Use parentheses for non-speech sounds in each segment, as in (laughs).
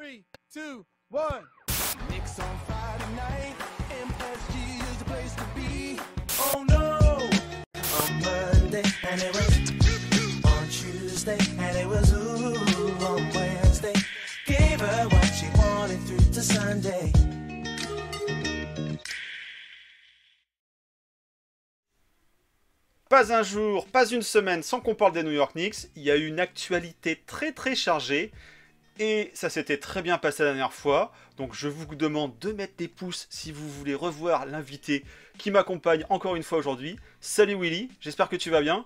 Three, two, one. Knicks on Friday night. MSG is the place to be. Oh no! On Monday, and it was on Tuesday, and it was ooh on Wednesday. Gave her what she wanted through to Sunday. Pas un jour, pas une semaine sans qu'on parle des New York Knicks. Il y a eu une actualité très très chargée. Et ça s'était très bien passé la dernière fois. Donc je vous demande de mettre des pouces si vous voulez revoir l'invité qui m'accompagne encore une fois aujourd'hui. Salut Willy, j'espère que tu vas bien.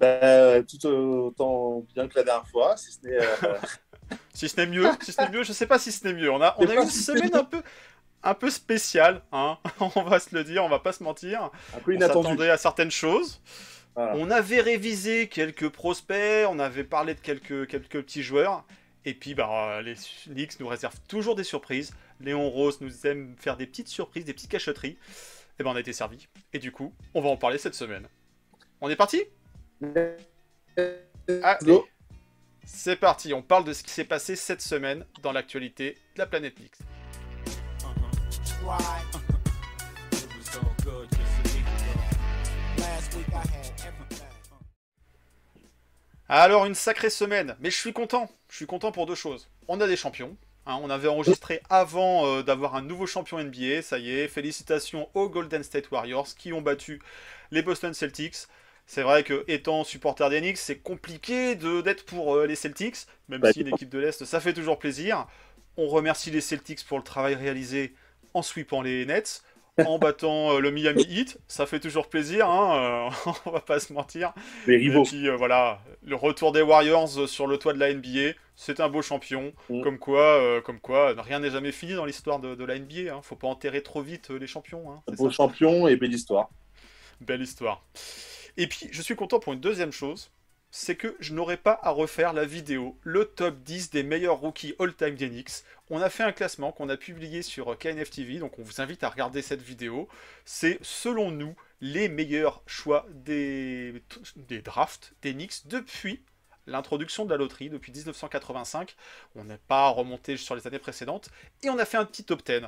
Bah, tout autant bien que la dernière fois, si ce n'est. euh, (laughs) Si ce n'est mieux, si ce n'est mieux, je sais pas si ce n'est mieux. On a, on eu une semaine un peu, un peu spéciale, hein. (laughs) on va se le dire, on va pas se mentir. un peu On inattendu. s'attendait à certaines choses. Voilà. On avait révisé quelques prospects, on avait parlé de quelques, quelques petits joueurs. Et puis, bah, les Knicks nous réservent toujours des surprises. Léon Rose nous aime faire des petites surprises, des petites cachotteries. Et ben, on a été servi. Et du coup, on va en parler cette semaine. On est parti? Allez, Go. c'est parti. On parle de ce qui s'est passé cette semaine dans l'actualité de la planète Knicks. Alors une sacrée semaine, mais je suis content. Je suis content pour deux choses. On a des champions. hein, on avait enregistré avant euh, d'avoir un nouveau champion NBA. Ça y est, félicitations aux Golden State Warriors qui ont battu les Boston Celtics. C'est vrai que étant supporter des Knicks, c'est compliqué de- d'être pour euh, les Celtics, même Bah, si une équipe de l'Est, ça fait toujours plaisir. On remercie les Celtics pour le travail réalisé en sweepant les Nets, en battant euh, le Miami Heat. Ça fait toujours plaisir, hein, euh, (laughs) on va pas se mentir. Les Et rivaux. puis euh, voilà, le retour des Warriors sur le toit de la NBA, c'est un beau champion. Mm. Comme quoi, comme quoi, rien n'est jamais fini dans l'histoire de, de la NBA. Hein. Faut pas enterrer trop vite les champions. Hein. Beau ça. champion et belle histoire. Belle histoire. Et puis, je suis content pour une deuxième chose, c'est que je n'aurai pas à refaire la vidéo, le top 10 des meilleurs rookies all-time Knicks. On a fait un classement qu'on a publié sur euh, KNF TV, donc on vous invite à regarder cette vidéo. C'est, selon nous, les meilleurs choix des, des drafts des Knicks depuis l'introduction de la loterie, depuis 1985. On n'est pas remonté sur les années précédentes. Et on a fait un petit top 10.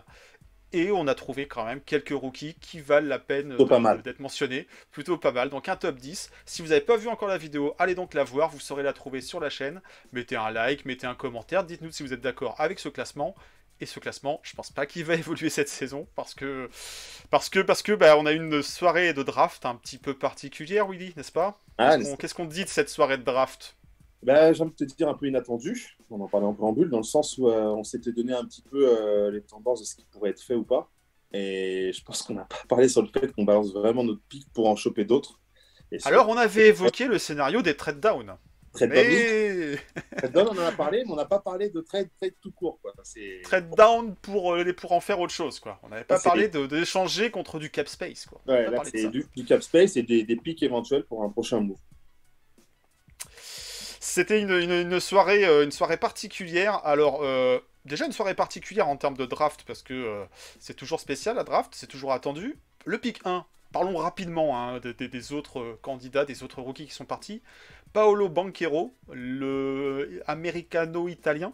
Et on a trouvé quand même quelques rookies qui valent la peine d'être mentionnés. Plutôt pas mal. Donc un top 10. Si vous n'avez pas vu encore la vidéo, allez donc la voir. Vous saurez la trouver sur la chaîne. Mettez un like, mettez un commentaire. Dites-nous si vous êtes d'accord avec ce classement. Et ce classement, je pense pas qu'il va (laughs) évoluer cette saison parce que parce que parce que bah, on a une soirée de draft un petit peu particulière, Willy, n'est-ce pas? Ah, Qu'est-ce qu'on- Qu'est-ce qu'on dit de cette soirée de draft? Bah, j'ai envie de te dire un peu inattendu. On en parlait en préambule, dans le sens où euh, on s'était donné un petit peu euh, les tendances de ce qui pourrait être fait ou pas. Et je pense qu'on n'a pas parlé sur le fait qu'on balance vraiment notre pic pour en choper d'autres. Alors on avait évoqué le scénario des trade down. trade down, (laughs) Mais down, on en a parlé, mais on n'a pas parlé de trade, trade tout court. Quoi. Trade down pour euh, pour en faire autre chose quoi. On n'avait pas parlé d'échanger contre du cap space quoi. Ouais, là, c'est du cap space et des, des pics éventuels pour un prochain move. C'était une, une- une soirée, euh, une soirée particulière. Alors, euh, déjà une soirée particulière en termes de draft, parce que euh, c'est toujours spécial la draft, c'est toujours attendu. Le pick 1, parlons rapidement hein, de- de- des autres candidats, des autres rookies qui sont partis. Paolo Banquero, le américano-italien.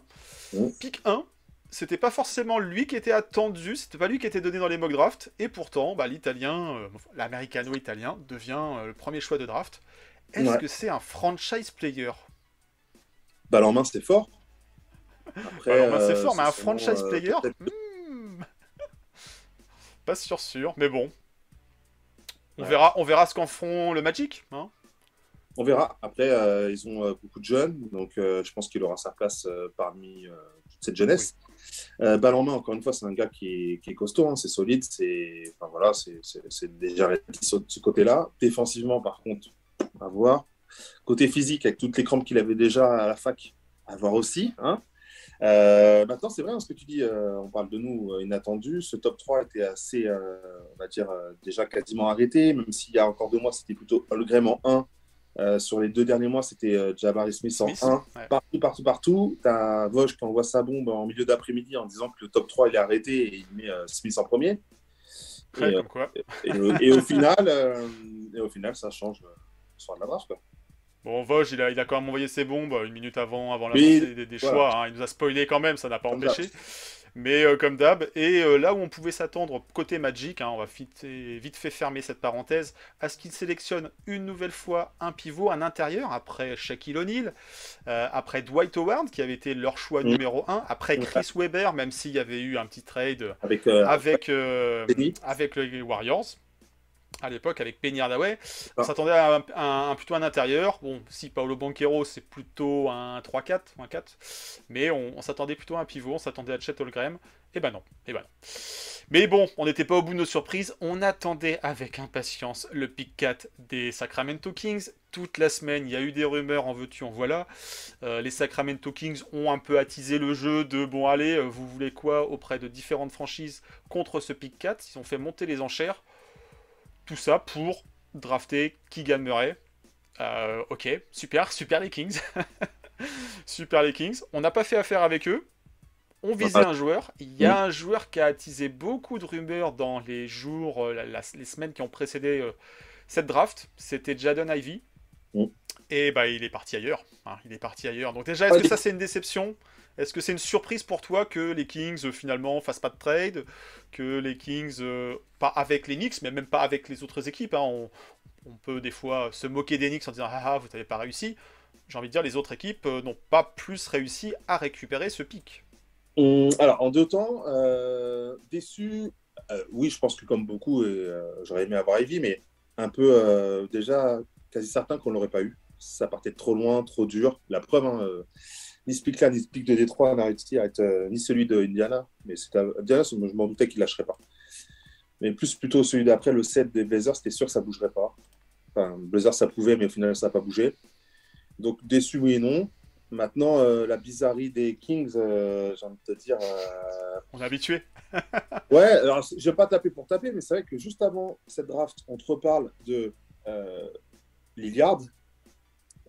Pick 1, c'était pas forcément lui qui était attendu, c'était pas lui qui était donné dans les mock drafts, et pourtant, bah, l'italien, euh, l'américano-italien devient euh, le premier choix de draft. Est-ce Ouais. que c'est un franchise player? Balle en main, c'est fort. Après, Alors, bah, c'est fort, mais un franchise euh, player hmm. (laughs) Pas sûr, sûr, mais bon. On, Ouais. verra, on verra ce qu'en feront le Magic. Hein On verra. Après, euh, ils ont euh, beaucoup de jeunes, donc euh, je pense qu'il aura sa place parmi toute cette jeunesse. Balle en main, encore une fois, c'est un gars qui est, qui est costaud, hein, c'est solide, c'est enfin, voilà, c'est déjà sur ce côté-là. Défensivement, par contre, à voir. Côté physique, avec toutes les crampes qu'il avait déjà à la fac, à voir aussi. Hein. Euh, maintenant, c'est vrai hein, ce que tu dis, euh, on parle de nous euh, inattendus. Ce top 3 était assez, euh, on va dire, déjà quasiment arrêté, même s'il y a encore deux mois, c'était plutôt Holmgren en 1. Euh, sur les deux derniers mois, c'était Jabari Smith en Smith, 1. ouais. Partout, partout, partout. Tu as Vosges qui envoie sa bombe en milieu d'après-midi en disant que le top 3 il est arrêté et il met Smith en premier. Et, Ouais, comme quoi. et, au- et au final, et au final, ça change le soir de la draft. Quoi. Bon, Vosges, il a, il a quand même envoyé ses bombes une minute avant, avant Oui, l'avancée des, voilà. choix. hein. Il nous a spoilé quand même, ça n'a pas Comme empêché. Mais euh, comme d'hab, et euh, là où on pouvait s'attendre côté Magic, hein, on va vite, vite fait fermer cette parenthèse, à ce qu'il sélectionne une nouvelle fois un pivot, un intérieur, après Shaquille O'Neal, euh, après Dwight Howard, qui avait été leur choix Mm. numéro 1, après Ouais. Chris Webber, même s'il y avait eu un petit trade Avec, euh, avec, euh, Penny. avec les Warriors à l'époque avec Penny Hardaway. On Ah. s'attendait à un- plutôt un intérieur. Bon, si Paolo Banquero, c'est plutôt un 3-4 ou un 4. Mais on, on s'attendait plutôt à un pivot, on s'attendait à Chet. Et ben non, et ben non. Mais bon, on n'était pas au bout de nos surprises. On attendait avec impatience le pick 4 des Sacramento Kings. Toute la semaine, il y a eu des rumeurs, en veux-tu, en voilà. Euh, les Sacramento Kings ont un peu attisé le jeu de bon, allez, euh, vous voulez quoi auprès de différentes franchises contre ce pick 4. Ils ont fait monter les enchères. Tout ça pour drafter Keegan Murray. Euh, ok, super, super les Kings. (laughs) super les Kings. On n'a pas fait affaire avec eux. On visait un joueur. Il y a un joueur qui a attisé beaucoup de rumeurs dans les jours, euh, la- la- les semaines qui ont précédé euh, cette draft. C'était Jadon Ivy. Mm. Et bah il est parti ailleurs. hein, il est parti ailleurs. Donc déjà, est-ce Ouais, que ça c'est une déception? Est-ce que c'est une surprise pour toi que les Kings euh, finalement fassent pas de trade Que les Kings, euh, pas avec les Knicks, mais même pas avec les autres équipes. hein, on, peut des fois se moquer des Knicks en disant ah ah vous n'avez pas réussi. J'ai envie de dire les autres équipes euh, n'ont pas plus réussi à récupérer ce pic. Hum, alors, en deux temps, déçu, oui, je pense que comme beaucoup, j'aurais aimé avoir Ivy, mais un peu déjà quasi certain qu'on l'aurait pas eu. Ça partait trop loin, trop dur. La preuve, hein, euh, ni ce pic-là, ni ce pic de Détroit n'a réussi à être, euh, ni celui de Indiana. Mais c'était à- Indiana, je m'en doutais qu'il lâcherait pas. Mais plus plutôt celui d'après, le 7 des Blazers, c'était sûr que ça bougerait pas. Enfin, Blazers, ça pouvait, mais au final, ça n'a pas bougé. Donc, déçu, oui et non. Maintenant, euh, la bizarrerie des Kings, euh, j'ai envie de te dire. On est habitué. (laughs) Ouais, alors je vais pas taper pour taper, mais c'est vrai que juste avant cette draft, on te reparle de Lillard.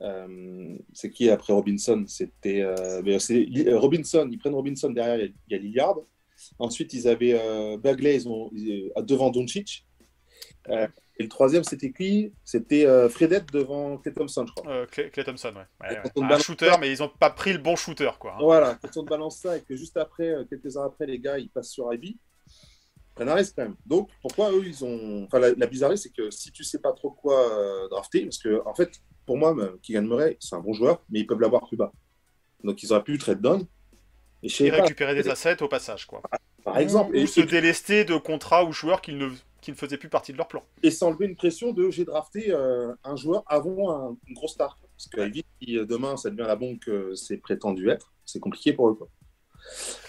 Euh, c'est qui après Robinson? C'était euh, euh, Robinson. Ils prennent Robinson derrière, il y a- Lillard. Ensuite, ils avaient euh, Bagley ils ont, ils- devant Doncic. Et le troisième, c'était qui? C'était Fredette devant Clay Thompson, je crois. Clay, Clay Thompson, ouais. Ouais, Un shooter, mais ils ont pas pris le bon shooter, quoi. hein. Voilà, quand on balance ça et que juste après, quelques heures après, les gars, ils passent sur IB, ils prennent un risque quand même. Donc, pourquoi eux, ils ont. Enfin, la, la bizarrerie, c'est que si tu sais pas trop quoi euh, drafter, parce que, en fait, pour moi, même, Keegan Murray, c'est un bon joueur, mais ils peuvent l'avoir plus bas. Donc, ils auraient pu trade down. Et pas, récupérer des assets au passage, quoi. par exemple, Ou, et, se délester de contrats ou joueurs qui ne, qui ne faisaient plus partie de leur plan. et s'enlever une pression de j'ai drafté euh, un joueur avant un, une grosse star. Parce que si euh, demain ça devient la bombe que c'est prétendu être, c'est compliqué pour eux. Quoi.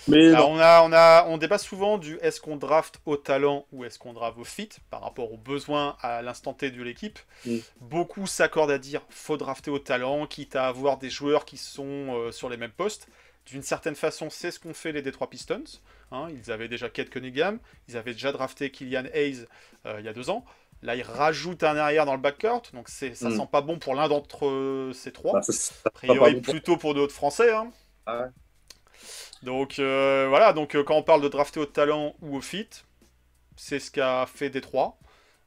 Mais non. on, a, on, a, on débat souvent du est-ce qu'on draft au talent ou est-ce qu'on draft au fit par rapport aux besoins à l'instant T de l'équipe. Mm. Beaucoup s'accordent à dire faut drafter au talent, quitte à avoir des joueurs qui sont euh, sur les mêmes postes. D'une certaine façon, c'est ce qu'ont fait les Detroit Pistons. hein. ils avaient déjà Kate Cunningham, ils avaient déjà drafté Killian Hayes euh, il y a deux ans. Là, ils rajoutent un arrière dans le backcourt, donc c'est, ça Mm. sent pas bon pour l'un d'entre euh, ces trois. Bah, ça- ça- A priori, pour- plutôt pour d'autres Français. hein. Ah ouais. Donc euh, voilà, donc euh, quand on parle de drafter au talent ou au fit, c'est ce qu'a fait Détroit.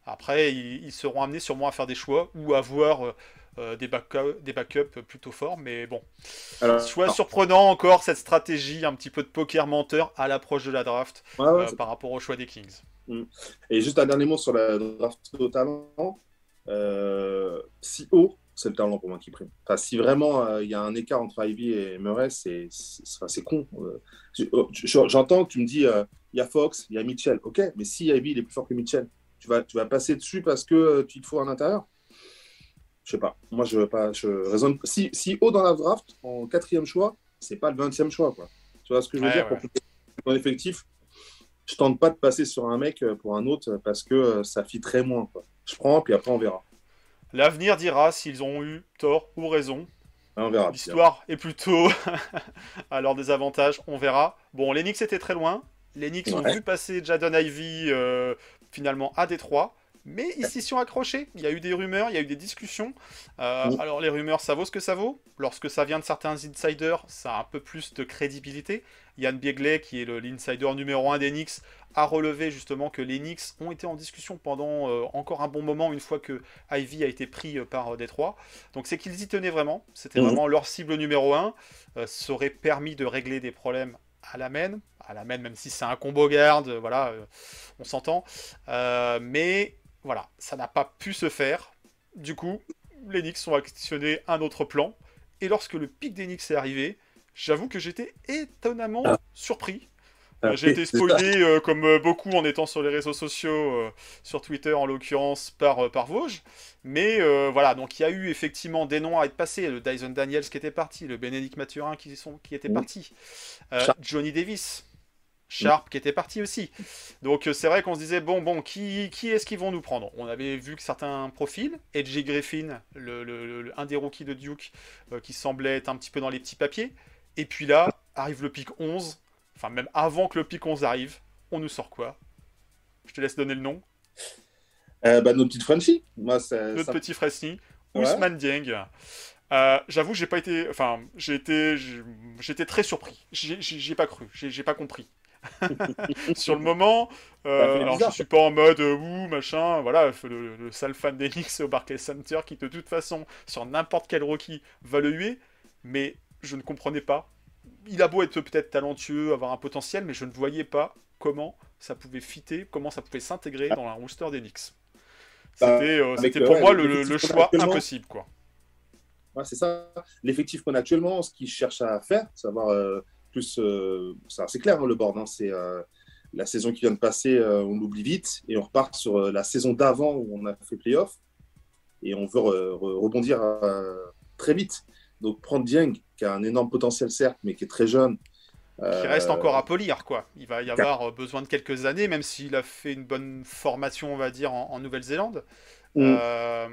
Après, ils, ils seront amenés sûrement à faire des choix ou à avoir euh, des, backups, plutôt forts. Mais bon, Alors, choix alors, surprenant encore cette stratégie un petit peu de poker menteur à l'approche de la draft ouais, ouais, c'est- par rapport au choix des Kings. Et juste un dernier mot sur la draft au talent. Si haut, c'est le talent pour moi qui prime. Enfin, si vraiment euh, il y a un écart entre Ivy et Murray, c'est con. Euh, je- J'entends que tu me dis euh, il y a Fox, il y a Mitchell. Ok, mais si Ivy il est plus fort que Mitchell, tu vas, tu vas passer dessus parce que tu te faut un intérieur Je sais pas. Moi, je, veux pas, je raisonne. Si, si haut dans la draft, en quatrième choix, c'est pas le vingtième choix. Quoi. Tu vois ce que je veux Ouais, dire? Ouais. Pour effectif, je tente pas de passer sur un mec pour un autre parce que ça fit très moins. Quoi. Je prends, puis après on verra. L'avenir dira s'ils ont eu tort ou raison. Ouais, on verra. L'histoire est plutôt (laughs) à leur désavantage, on verra. Bon, les Knicks étaient très loin. Les Knicks ont vu passer Jadon Ivy euh, finalement à Détroit. Mais ils s'y sont accrochés. Il y a eu des rumeurs, il y a eu des discussions. Euh. Alors les rumeurs, ça vaut ce que ça vaut. Lorsque ça vient de certains insiders, ça a un peu plus de crédibilité. Yann Biegley, qui est l'insider numéro 1 des Knicks, a relevé justement que les Knicks ont été en discussion pendant euh, encore un bon moment une fois que Ivy a été pris euh, par euh, Détroit. Donc c'est qu'ils y tenaient vraiment. C'était Mhm. vraiment leur cible numéro 1. ça aurait permis de régler des problèmes à la main. À la main, même si c'est un combo garde, voilà, on s'entend. Mais voilà, ça n'a pas pu se faire. Du coup, les Knicks ont actionné un autre plan. Et lorsque le pic des Knicks est arrivé, j'avoue que j'étais étonnamment Ah. surpris. Ah, J'ai été spoilé, euh, comme euh, beaucoup en étant sur les réseaux sociaux, euh, sur Twitter en l'occurrence, par, euh, par Vosges. Mais voilà, donc il y a eu effectivement des noms à être passés. Le Dyson Daniels qui était parti, le Bénédicte Mathurin qui, sont, qui était parti. Johnny Davis, Sharp qui était parti aussi. Donc euh, c'est vrai qu'on se disait, bon, bon, qui, qui est-ce qu'ils vont nous prendre? On avait vu que certains profils, Edgy Griffin, le, le- le- un des rookies de Duke, euh, qui semblait être un petit peu dans les petits papiers. Et puis là, arrive le pic 11, enfin même avant que le pic 11 arrive, on nous sort quoi? Je te laisse donner le nom. Euh, bah, nos petites Frenchies. Moi, Notre ça- petit Ouais. Ousmane Dieng. Euh, J'avoue, j'ai pas été, enfin, j'ai été, j'étais très surpris. J'ai- pas cru, j'ai pas compris. (laughs) Sur le moment, euh, alors bizarre, je suis pas en mode euh, ouh machin, voilà, le, le sale fan d'Enix au Barclays Center qui de toute façon sur n'importe quel rookie va le huer, mais je ne comprenais pas. Il a beau être peut-être talentueux, avoir un potentiel, mais je ne voyais pas comment ça pouvait fitter, comment ça pouvait s'intégrer dans un roster d'Enix. Bah, C'était euh, euh, pour ouais, moi le, choix impossible, quoi. Ouais, c'est ça. L'effectif qu'on a actuellement, ce qu'ils cherchent à faire, savoir euh, plus. euh, c'est clair, hein, le board. hein, c'est euh, la saison qui vient de passer, euh, on l'oublie vite et on repart sur la saison d'avant où on a fait playoff et on veut re- re- rebondir très vite. Donc prendre Dieng, qui a un énorme potentiel certes, mais qui est très jeune. Qui euh, reste encore à polir, quoi. Il va y avoir besoin de quelques années, même s'il a fait une bonne formation, on va dire, en, en Nouvelle-Zélande. Mm. Euh,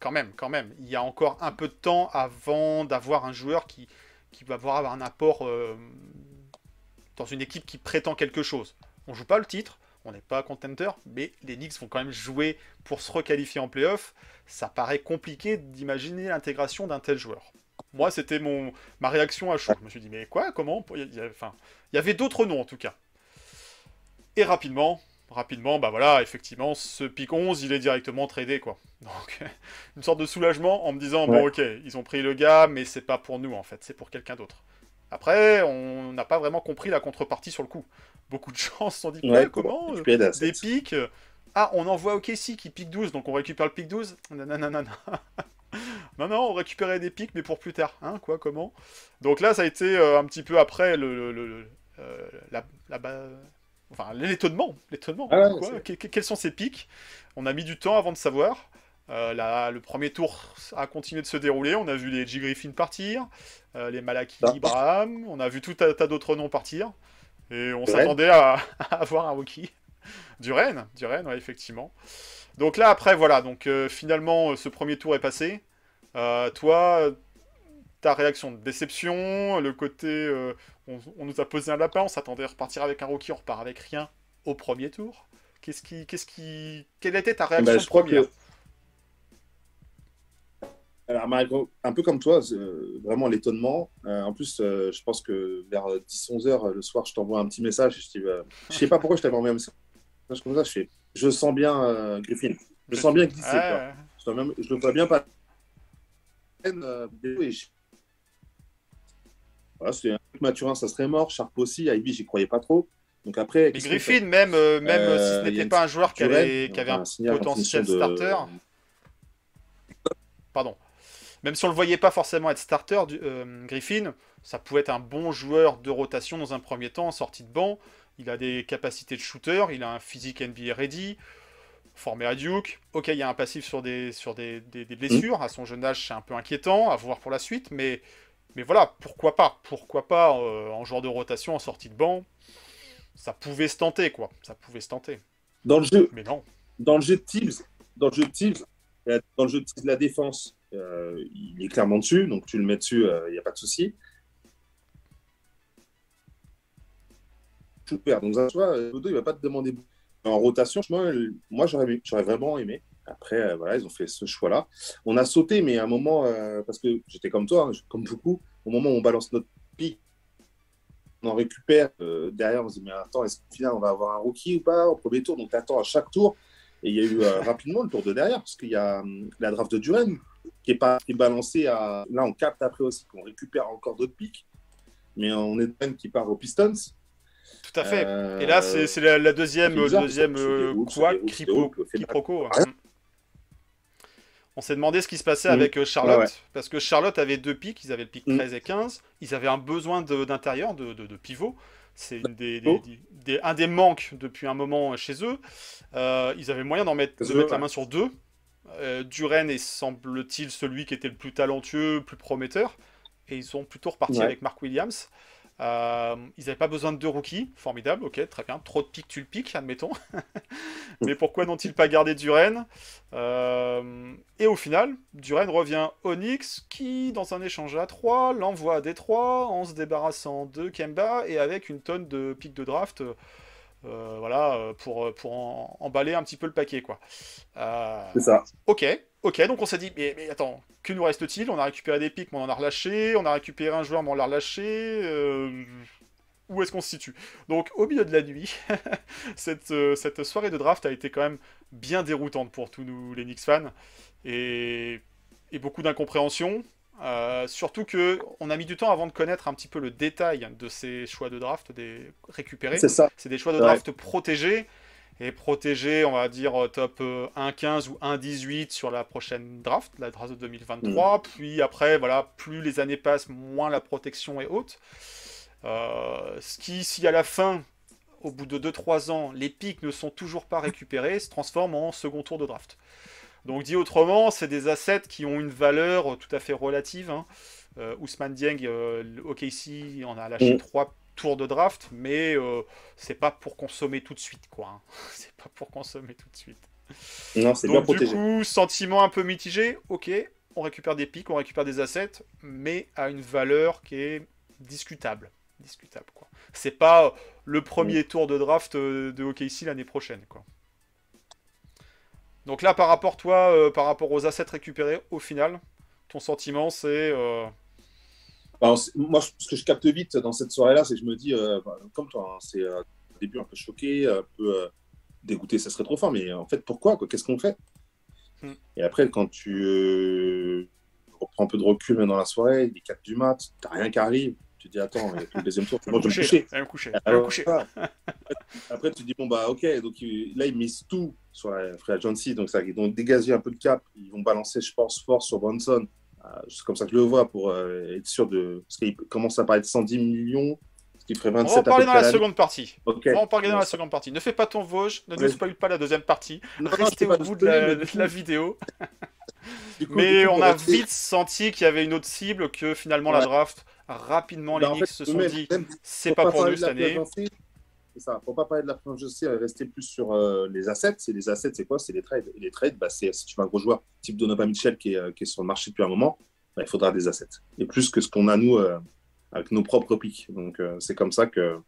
quand même, quand même. Il y a encore un peu de temps avant d'avoir un joueur qui, qui va avoir un apport euh, dans une équipe qui prétend quelque chose. On joue pas le titre, on n'est pas contender, mais les Knicks vont quand même jouer pour se requalifier en playoff. Ça paraît compliqué d'imaginer l'intégration d'un tel joueur. Moi, c'était ma réaction à chaud. Je me suis dit, mais quoi Comment? Il y, il y avait d'autres noms en tout cas. Et rapidement, rapidement, bah voilà, effectivement, ce pic 11, il est directement tradé, quoi. (laughs) Donc, une sorte de soulagement en me disant, bon, ok, ils ont pris le gars, mais c'est pas pour nous, en fait, c'est pour quelqu'un d'autre. Après, on n'a pas vraiment compris la contrepartie sur le coup. Beaucoup de (laughs) gens se sont dit, Ouais, comment euh, des pics euh, Ah, on envoie OKC qui pique 12, donc on récupère le pic 12 Non, (laughs) non, non, on récupérait des pics, mais pour plus tard. Hein, quoi, comment Donc là, ça a été euh, un petit peu après le, le- le- le- euh, la, la Enfin, l'étonnement. L'étonnement. Ah ouais, quoi. c'est- Que- que- quels sont ces pics? On a mis du temps avant de savoir. Euh, là, le premier tour a continué de se dérouler. On a vu les J. Griffin partir, euh, les Malaki Ah. Ibrahim, on a vu tout un tas d'autres noms partir. Et on s'attendait à, (laughs) à avoir un rookie. Du Rennes, du Rennes, ouais, effectivement. Donc là, après, voilà. Donc euh, finalement, ce premier tour est passé. Toi, ta réaction de déception, le côté, euh, on, on nous a posé un lapin, on s'attendait à repartir avec un rookie, on repart avec rien au premier tour. Qu'est-ce qui, qu'est-ce qui, quelle était ta réaction Ben, je crois première que. Alors, un peu comme toi, euh, vraiment l'étonnement. Euh, en plus, euh, je pense que vers 10-11 heures le soir, je t'envoie un petit message. Je dis, euh, je sais pas pourquoi je t'avais envoyé un message comme ça. Je, fais, je sens bien Griffin. Je sens bien glisser. Ouais. Je, même- je le vois bien pas. Et je- Voilà, c'est un truc Mathurin, ça serait mort. Sharp aussi. Ivy, j'y croyais pas trop. Donc après. Mais Griffin, même, euh, même Euh, si ce a n'était pas un joueur qui avait, qui avait enfin, un potentiel de- starter, pardon, même si on le voyait pas forcément être starter, du- euh, Griffin, ça pouvait être un bon joueur de rotation dans un premier temps, en sortie de banc. Il a des capacités de shooter, il a un physique NBA ready, formé à Duke. Ok, il y a un passif sur des, sur des, des- des blessures. À son jeune âge, c'est un peu inquiétant, à voir pour la suite. Mais, mais voilà, pourquoi pas Pourquoi pas euh, en joueur de rotation, en sortie de banc Ça pouvait se tenter, quoi. Ça pouvait se tenter. Dans le jeu, Mais non. dans le jeu de Tibbs, dans le jeu de Tibbs, euh, dans le jeu de Tibbs, la défense, euh, il est clairement dessus, donc tu le mets dessus, il n'y a pas de souci. Super, donc ça, tu vois, Dodo, il va pas te demander. en rotation, moi, moi j'aurais, j'aurais vraiment aimé. Après, euh, voilà, ils ont fait ce choix-là. On a sauté, mais à un moment, euh, parce que j'étais comme toi, hein, comme beaucoup, au moment où on balance notre pic, on en récupère. euh, derrière, on se dit, mais attends, est-ce qu'au final, on va avoir un rookie ou pas au premier tour? Donc, tu attends à chaque tour. Et il y a eu euh, (laughs) rapidement le tour de derrière, parce qu'il y a hum, la draft de Duren qui est, pas, qui est balancée à. Là, on capte après aussi qu'on récupère encore d'autres pics. Mais on est Duren qui part aux Pistons. Tout à fait. Euh, Et là, c'est c'est la, la deuxième, bizarre, euh, quoi, cripo- hein. On s'est demandé ce qui se passait Mm. avec euh, Charlotte, Ouais, ouais. parce que Charlotte avait deux pics, ils avaient le pic Mm. 13 et 15, ils avaient un besoin d'intérieur, de, de, de pivot. C'est des, Oh. des- des- un des manques depuis un moment chez eux. Euh, ils avaient moyen d'en mettre, de mettre la main sur deux. Euh, Duren est, semble-t-il, celui qui était le plus talentueux, plus prometteur. Et ils sont plutôt repartis avec Mark Williams. Euh, ils n'avaient pas besoin de deux rookies. Formidable, ok, très bien. Trop de pics, tu le piques, admettons. (laughs) Mais pourquoi n'ont-ils pas gardé Duren Euh, Et au final, Duren revient Onyx, qui, dans un échange à 3, l'envoie à Détroit en se débarrassant de Kemba et avec une tonne de pics de draft. euh, voilà, pour, pour en- emballer un petit peu le paquet, quoi. C'est ça. Ok, ok, donc on s'est dit, mais, mais attends, que nous reste-t-il? On a récupéré des pics, mais on en a relâché, on a récupéré un joueur, mais on l'a relâché. euh, Où est-ce qu'on se situe? Donc, au milieu de la nuit, (laughs) cette, euh, cette soirée de draft a été quand même bien déroutante pour tous nous, les Knicks fans, et, et beaucoup d'incompréhension. Euh, surtout que on a mis du temps avant de connaître un petit peu le détail de ces choix de draft des récupérés. C'est ça. C'est des choix de Ouais. draft protégés et protégé, on va dire, euh, top euh, 1,15 ou 1,18 sur la prochaine draft, la draft de 2023. Mm. Puis après, voilà, plus les années passent, moins la protection est haute. Euh, ce qui, si à la fin, au bout de 2-3 ans, les pics ne sont toujours pas récupérés, se transforme en second tour de draft. Donc dit autrement, c'est des assets qui ont une valeur tout à fait relative. Hein. Euh, Ousmane Dieng, euh, OKC en a lâché mm. 3 tour de draft, mais euh, c'est pas pour consommer tout de suite, quoi. Hein. (laughs) C'est pas pour consommer tout de suite. Non, c'est. Du coup, sentiment un peu mitigé. Ok, on récupère des pics, on récupère des assets, mais à une valeur qui est discutable. Discutable, quoi. C'est pas euh, le premier tour de draft euh, de OKC l'année prochaine, quoi. Donc là, par rapport toi, par rapport aux assets récupérés, au final, ton sentiment, c'est c'est- moi, ce que je capte vite dans cette soirée-là, c'est que je me dis, euh, bah, comme toi, hein, c'est euh, au début un peu choqué, un peu euh, dégoûté, ça serait trop fort, mais en fait, pourquoi quoi Qu'est-ce qu'on fait? Hmm. Et après, quand tu euh, reprends un peu de recul dans la soirée, les 4 du mat, t'as rien qui arrive, tu te dis, attends, il y a plus le deuxième tour, moi, je vais me coucher. me me. (laughs) Après, tu te dis, bon, bah, ok, donc il- là, ils misent tout sur la free agency, donc ça, ils vont dégager un peu de cap, ils vont balancer, je pense, fort sur Bronson. Euh, C'est comme ça que je le vois, pour euh, être sûr de. Parce qu'il commence à parler de 110 millions, ce qui ferait On va 27 en parler dans la seconde partie. Ok. On va en parler dans la seconde partie. Ne fais pas ton Vosges, ne ne spoil pas la deuxième partie. Non, Restez au pas bout de la, de vidéo. coup- Mais coup, on a rester- vite senti qu'il y avait une autre cible, que finalement la draft, rapidement les Bah, en Knicks fait, se sont même- dit c'est pour pas pour nous cette année. C'est ça, pour pas parler de la euh, rester plus sur euh, les assets. Et les assets, c'est quoi? C'est les trades. Et les trades, bah, c'est si tu veux un gros joueur type Donovan Mitchell qui est, euh, qui est sur le marché depuis un moment, bah, il faudra des assets. Et plus que ce qu'on a nous euh, avec nos propres pics. Donc c'est comme ça que.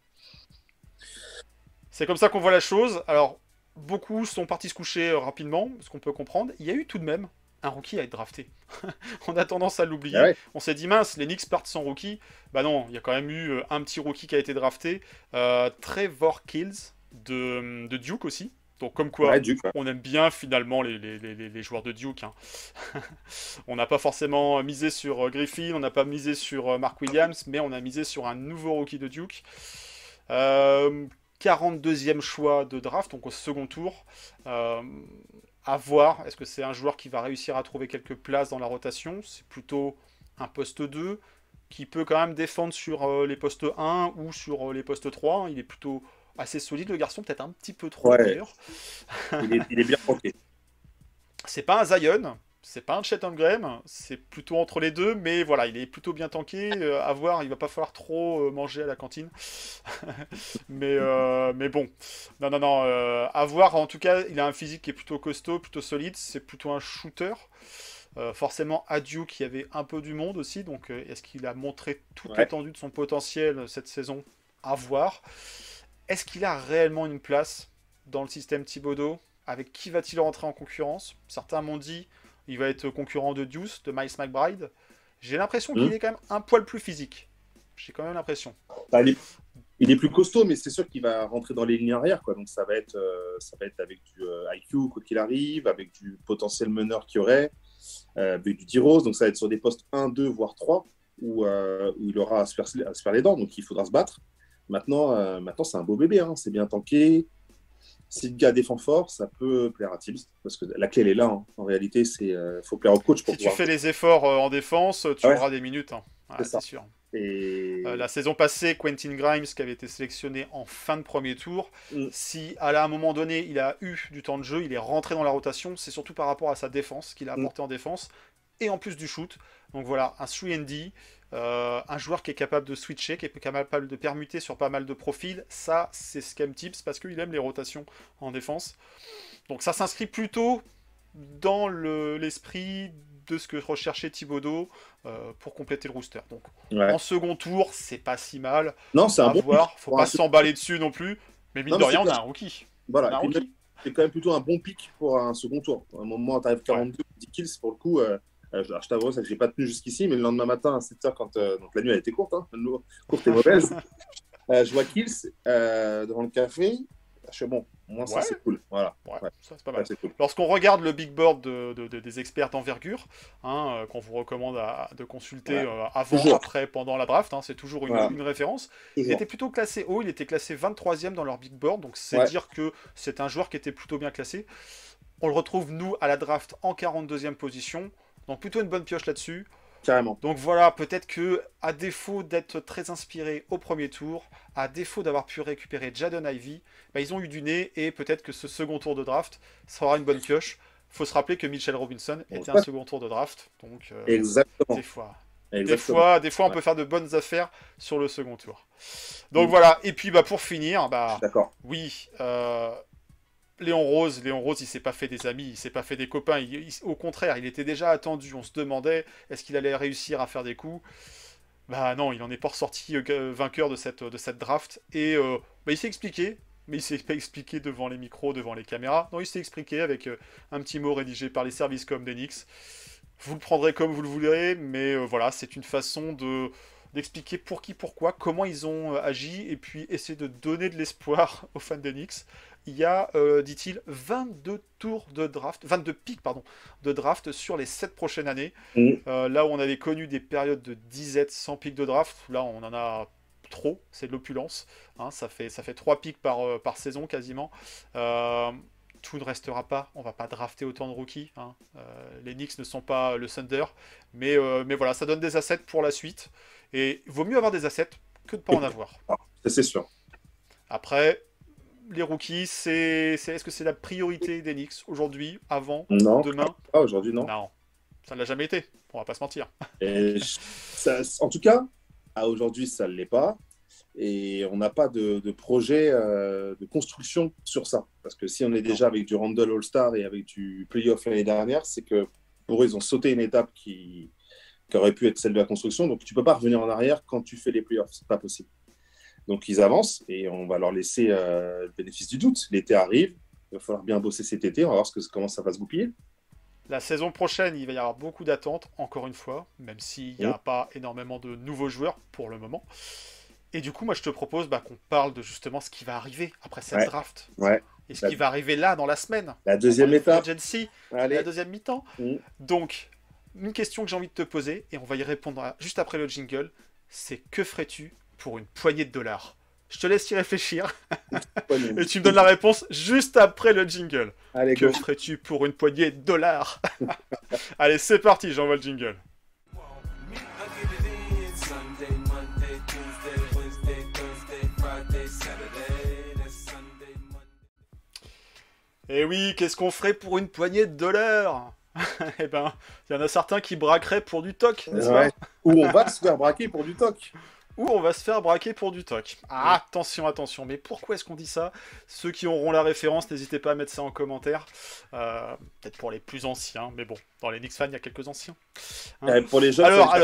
C'est comme ça qu'on voit la chose. Alors, beaucoup sont partis se coucher rapidement, ce qu'on peut comprendre. Il y a eu tout de même un rookie à être drafté. (laughs) on a tendance à l'oublier. Ah ouais. On s'est dit, mince, les Knicks partent sans rookie. Bah non, il y a quand même eu euh, un petit rookie qui a été drafté. Euh, Trevor Kills de, de Duke aussi. Donc comme quoi, Ouais, Duke, ouais. on aime bien finalement les, les- les- les joueurs de Duke. hein. (laughs) on n'a pas forcément misé sur euh, Griffin, on n'a pas misé sur Mark Williams, mais on a misé sur un nouveau rookie de Duke. Euh, 42e choix de draft, donc au second tour. Euh, à voir, est-ce que c'est un joueur qui va réussir à trouver quelques places dans la rotation? C'est plutôt un poste 2 qui peut quand même défendre sur euh, les postes 1 ou sur euh, les postes 3. Il est plutôt assez solide, le garçon, peut-être un petit peu trop Ouais. d'ailleurs. il, est, il est bien porté. (laughs) C'est pas un Zion, c'est pas un Chet Graham, c'est plutôt entre les deux, mais voilà, il est plutôt bien tanké. euh, à voir, il va pas falloir trop euh, manger à la cantine. (laughs) mais, euh, mais bon, non, non, non, euh, à voir. En tout cas, il a un physique qui est plutôt costaud, plutôt solide. C'est plutôt un shooter. Forcément, il y avait un peu du monde aussi. Donc, est-ce qu'il a montré toute Ouais. l'étendue de son potentiel cette saison? À voir. Est-ce qu'il a réellement une place dans le système Thibodeau? Avec qui va-t-il rentrer en concurrence? Certains m'ont dit il va être concurrent de Deuce, de Miles McBride. J'ai l'impression qu'il Mhm. est quand même un poil plus physique. J'ai quand même l'impression. Bah, il, est, il est plus costaud, mais c'est sûr qu'il va rentrer dans les lignes arrière. Quoi. Donc ça va, être, euh, ça va être avec du euh, IQ, quoi qu'il arrive, avec du potentiel meneur qu'il y aurait, euh, avec du Diros. Donc ça va être sur des postes 1, 2, voire 3, où, euh, où il aura à se, faire, à se faire les dents. Donc il faudra se battre. Maintenant, maintenant c'est un beau bébé. hein. C'est bien tanké. Si le gars défend fort, ça peut plaire à Tibbs. Parce que la clé, elle est là. hein. En réalité, il faut plaire au coach pour Si tu fais les efforts euh, en défense, tu Ouais. auras des minutes. hein. C'est c'est sûr. Et... Euh, la saison passée, Quentin Grimes, qui avait été sélectionné en fin de premier tour, Mm. si à un moment donné il a eu du temps de jeu, il est rentré dans la rotation, c'est surtout par rapport à sa défense qu'il a Mm. apporté en défense, et en plus du shoot. Donc voilà, un 3D, euh, un joueur qui est capable de switcher, qui est capable de permuter sur pas mal de profils. Ça, c'est ce qu'aime Tips parce qu'il aime les rotations en défense. Donc ça s'inscrit plutôt dans le- l'esprit de ce que recherchait Thibodeau euh, pour compléter le rooster. Donc Ouais. en second tour, c'est pas si mal. Non, c'est un bon voir. Faut pas s'emballer dessus non plus. Mais mine Non, de rien, on a un rookie. Voilà. Un rookie. c'est quand même plutôt un bon pic pour un second tour. À un moment, tu arrives 42, 10 kills, pour le coup, euh, euh, je, t'avoue, ça que j'ai pas tenu jusqu'ici, mais le lendemain matin à 7h, quand euh, donc la nuit a été courte, hein, courte et mauvaise, (laughs) euh, je vois kills devant le café. Je suis bon, moi ça Ouais. c'est cool. Voilà, Ouais, Ouais. ça c'est pas mal. Ouais, c'est cool. Lorsqu'on regarde le big board de- de- de- des experts d'envergure, hein, euh, qu'on vous recommande à- de consulter euh, avant, Toujours. après, pendant la draft, hein, c'est toujours une, Voilà. une référence. Il était plutôt classé haut, il était classé 23e dans leur big board, donc c'est dire que c'est un joueur qui était plutôt bien classé. On le retrouve, nous, à la draft en 42e position, donc plutôt une bonne pioche là-dessus. Carrément. Donc voilà, peut-être que à défaut d'être très inspiré au premier tour, à défaut d'avoir pu récupérer Jadon Ivy, bah, ils ont eu du nez et peut-être que ce second tour de draft sera une bonne pioche. Faut se rappeler que Mitchell Robinson était un second tour de draft, donc euh, Exactement. des fois, des fois, des fois, on peut faire de bonnes affaires sur le second tour. Donc voilà. Et puis bah pour finir, bah oui, euh, Léon Rose, Léon Rose, il s'est pas fait des amis, il s'est pas fait des copains. au contraire, il était déjà attendu. On se demandait est-ce qu'il allait réussir à faire des coups? Bah non, il en est pas ressorti euh, vainqueur de cette, draft. Et euh, bah, il s'est expliqué, mais il s'est pas expliqué devant les micros, devant les caméras. Non, il s'est expliqué avec euh, un petit mot rédigé par les services comme d'Enix. Vous le prendrez comme vous le voudrez, mais voilà, c'est une façon de d'expliquer pour qui, pourquoi, comment ils ont agi, et puis essayer de donner de l'espoir (laughs) aux fans d'Enix. Il y a, euh, dit-il, 22 tours de draft, 22 pics, pardon, de draft sur les 7 prochaines années. Euh, là où on avait connu des périodes de disettes sans pics de draft, là on en a trop, c'est de l'opulence. hein, ça, fait, ça fait 3 pics par, euh, par saison quasiment. Tout ne restera pas, on va pas drafter autant de rookies. hein. Les Knicks ne sont pas le Thunder, mais, mais voilà, ça donne des assets pour la suite. Et il vaut mieux avoir des assets que de pas en avoir. C'est sûr. Après, les rookies, c'est, c'est- est-ce que c'est la priorité des Knicks aujourd'hui, avant, Non. demain? Ah, aujourd'hui, non. ça ne l'a jamais été. On va pas se mentir. Et je- ça- en tout cas, à aujourd'hui, ça ne l'est pas. Et on n'a pas de, de projet euh, de construction sur ça. Parce que si on est déjà avec du Randall All-Star et avec du playoff l'année dernière, c'est que pour eux, ils ont sauté une étape qui, qui aurait pu être celle de la construction. Donc tu ne peux pas revenir en arrière quand tu fais les playoffs. Ce n'est pas possible. Donc ils avancent et on va leur laisser euh, le bénéfice du doute. L'été arrive. Il va falloir bien bosser cet été. On va voir ce que, comment ça va se goupiller. La saison prochaine, il va y avoir beaucoup d'attentes, encore une fois, même s'il n'y a Mhm. pas énormément de nouveaux joueurs pour le moment. Et du coup, moi, je te propose bah, qu'on parle de justement ce qui va arriver après cette Ouais. draft. Ouais. Et ce qui va arriver là, dans la semaine. La deuxième étape. free agency, Allez. la deuxième mi-temps. Mhm. Donc, une question que j'ai envie de te poser, et on va y répondre à- juste après le jingle, c'est que ferais-tu pour une poignée de dollars Je te laisse y réfléchir, et tu me donnes la réponse juste après le jingle. Allez, Que ferais-tu pour une poignée de dollars? (laughs) Allez, c'est parti, j'envoie le jingle. Et Eh oui, qu'est-ce qu'on ferait pour une poignée de dollars? (laughs) Eh ben, il y en a certains qui braqueraient pour du toc, n'est-ce Ouais. pas? Ou on va se faire braquer pour du toc. Ou on va se faire braquer pour du toc. Ah, attention, attention. Mais pourquoi est-ce qu'on dit ça? Ceux qui auront la référence, n'hésitez pas à mettre ça en commentaire. Euh, Peut-être pour les plus anciens, mais bon, dans les Knicks fans, il y a quelques anciens. Hein. Euh, pour les jeunes, Alors,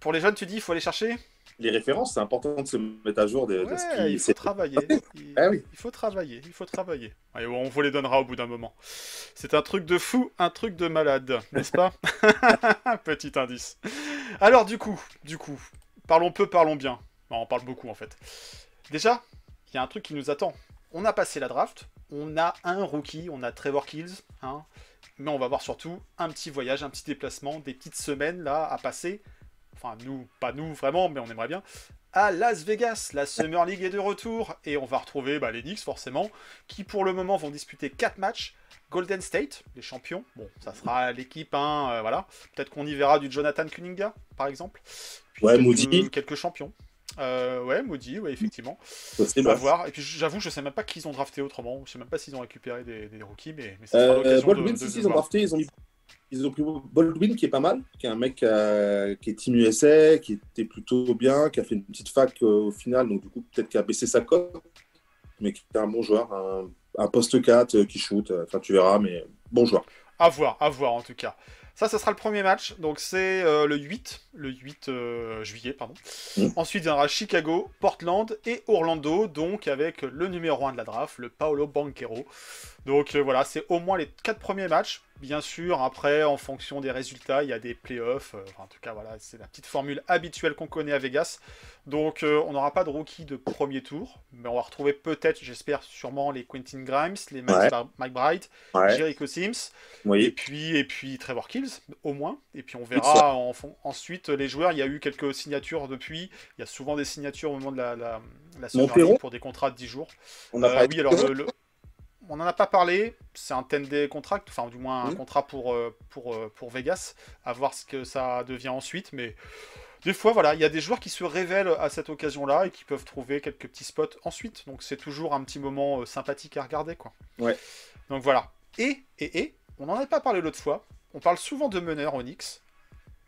Pour les jeunes, tu dis, il faut aller chercher? Les- références, c'est important de se mettre à jour de, de Ouais, ce qui il faut travailler. Il, Ah oui. il faut travailler, il faut travailler. Et bon, on vous les donnera au bout d'un moment. C'est un truc de fou, un truc de malade, n'est-ce pas? (laughs) Petit indice. Alors du coup, du coup, parlons peu, parlons bien. On parle beaucoup en fait. Déjà, il y a un truc qui nous attend. On a passé la draft, on a un rookie, on a Trevor Kills, hein, mais on va voir surtout un petit voyage, un petit déplacement, des petites semaines là à passer. Enfin, nous, pas nous vraiment, mais on aimerait bien. À Las Vegas, la Summer League est de retour et on va retrouver bah, les Knicks forcément, qui pour le moment vont disputer 4 matchs. Golden State, les champions. Bon, ça sera l'équipe, hein, euh, voilà. Peut-être qu'on y verra du Jonathan Kuninga, par exemple. Puis Ouais, quelques, Moody. quelques champions. Euh, ouais, Moody, ouais, effectivement. On va voir. Et puis j'avoue, je sais même pas qui ils ont drafté autrement. Je sais même pas s'ils ont récupéré des, des rookies, mais, mais ça sera Euh, l'occasion de, Baldwin, de- si, de si, ils ont drafté, ils ont, mis- ils ont pris Baldwin qui est pas mal, qui est un mec euh, qui est team USA, qui était plutôt bien, qui a fait une petite fac euh, au final, donc du coup peut-être qui a baissé sa cote, mais qui est un bon joueur, un, un poste 4 euh, qui shoot, enfin tu verras, mais bon joueur. À voir, à voir en tout cas. Ça, ce sera le premier match. Donc c'est le 8, le 8 euh, juillet, pardon. Mm. Ensuite viendra Chicago, Portland et Orlando, donc avec le numéro 1 de la draft, le Paolo Banquero. Donc euh, voilà, c'est au moins les quatre premiers matchs. Bien sûr, après, en fonction des résultats, il y a des playoffs. Euh, enfin, en tout cas, voilà, c'est la petite formule habituelle qu'on connaît à Vegas. Donc euh, on n'aura pas de rookie de premier tour, mais on va retrouver peut-être, j'espère, sûrement les Quentin Grimes, les Mike, McBride, Ouais, Jericho Sims. Et puis, et puis Trevor Kills, au moins. Et puis on verra en ensuite les joueurs. Il y a eu quelques signatures depuis. Il y a souvent des signatures au moment de la, la, League pour des contrats de 10 jours. On a Euh, oui, alors le- on n'en a pas parlé. C'est un 10-day contract, enfin du moins un contrat pour, euh, pour, euh, pour Vegas. À voir ce que ça devient ensuite. Mais des fois, voilà, il y a des joueurs qui se révèlent à cette occasion-là et qui peuvent trouver quelques petits spots ensuite. Donc c'est toujours un petit moment euh, sympathique à regarder, quoi. Ouais. Donc voilà. Et, et, et, on n'en avait pas parlé l'autre fois. On parle souvent de meneur Onyx,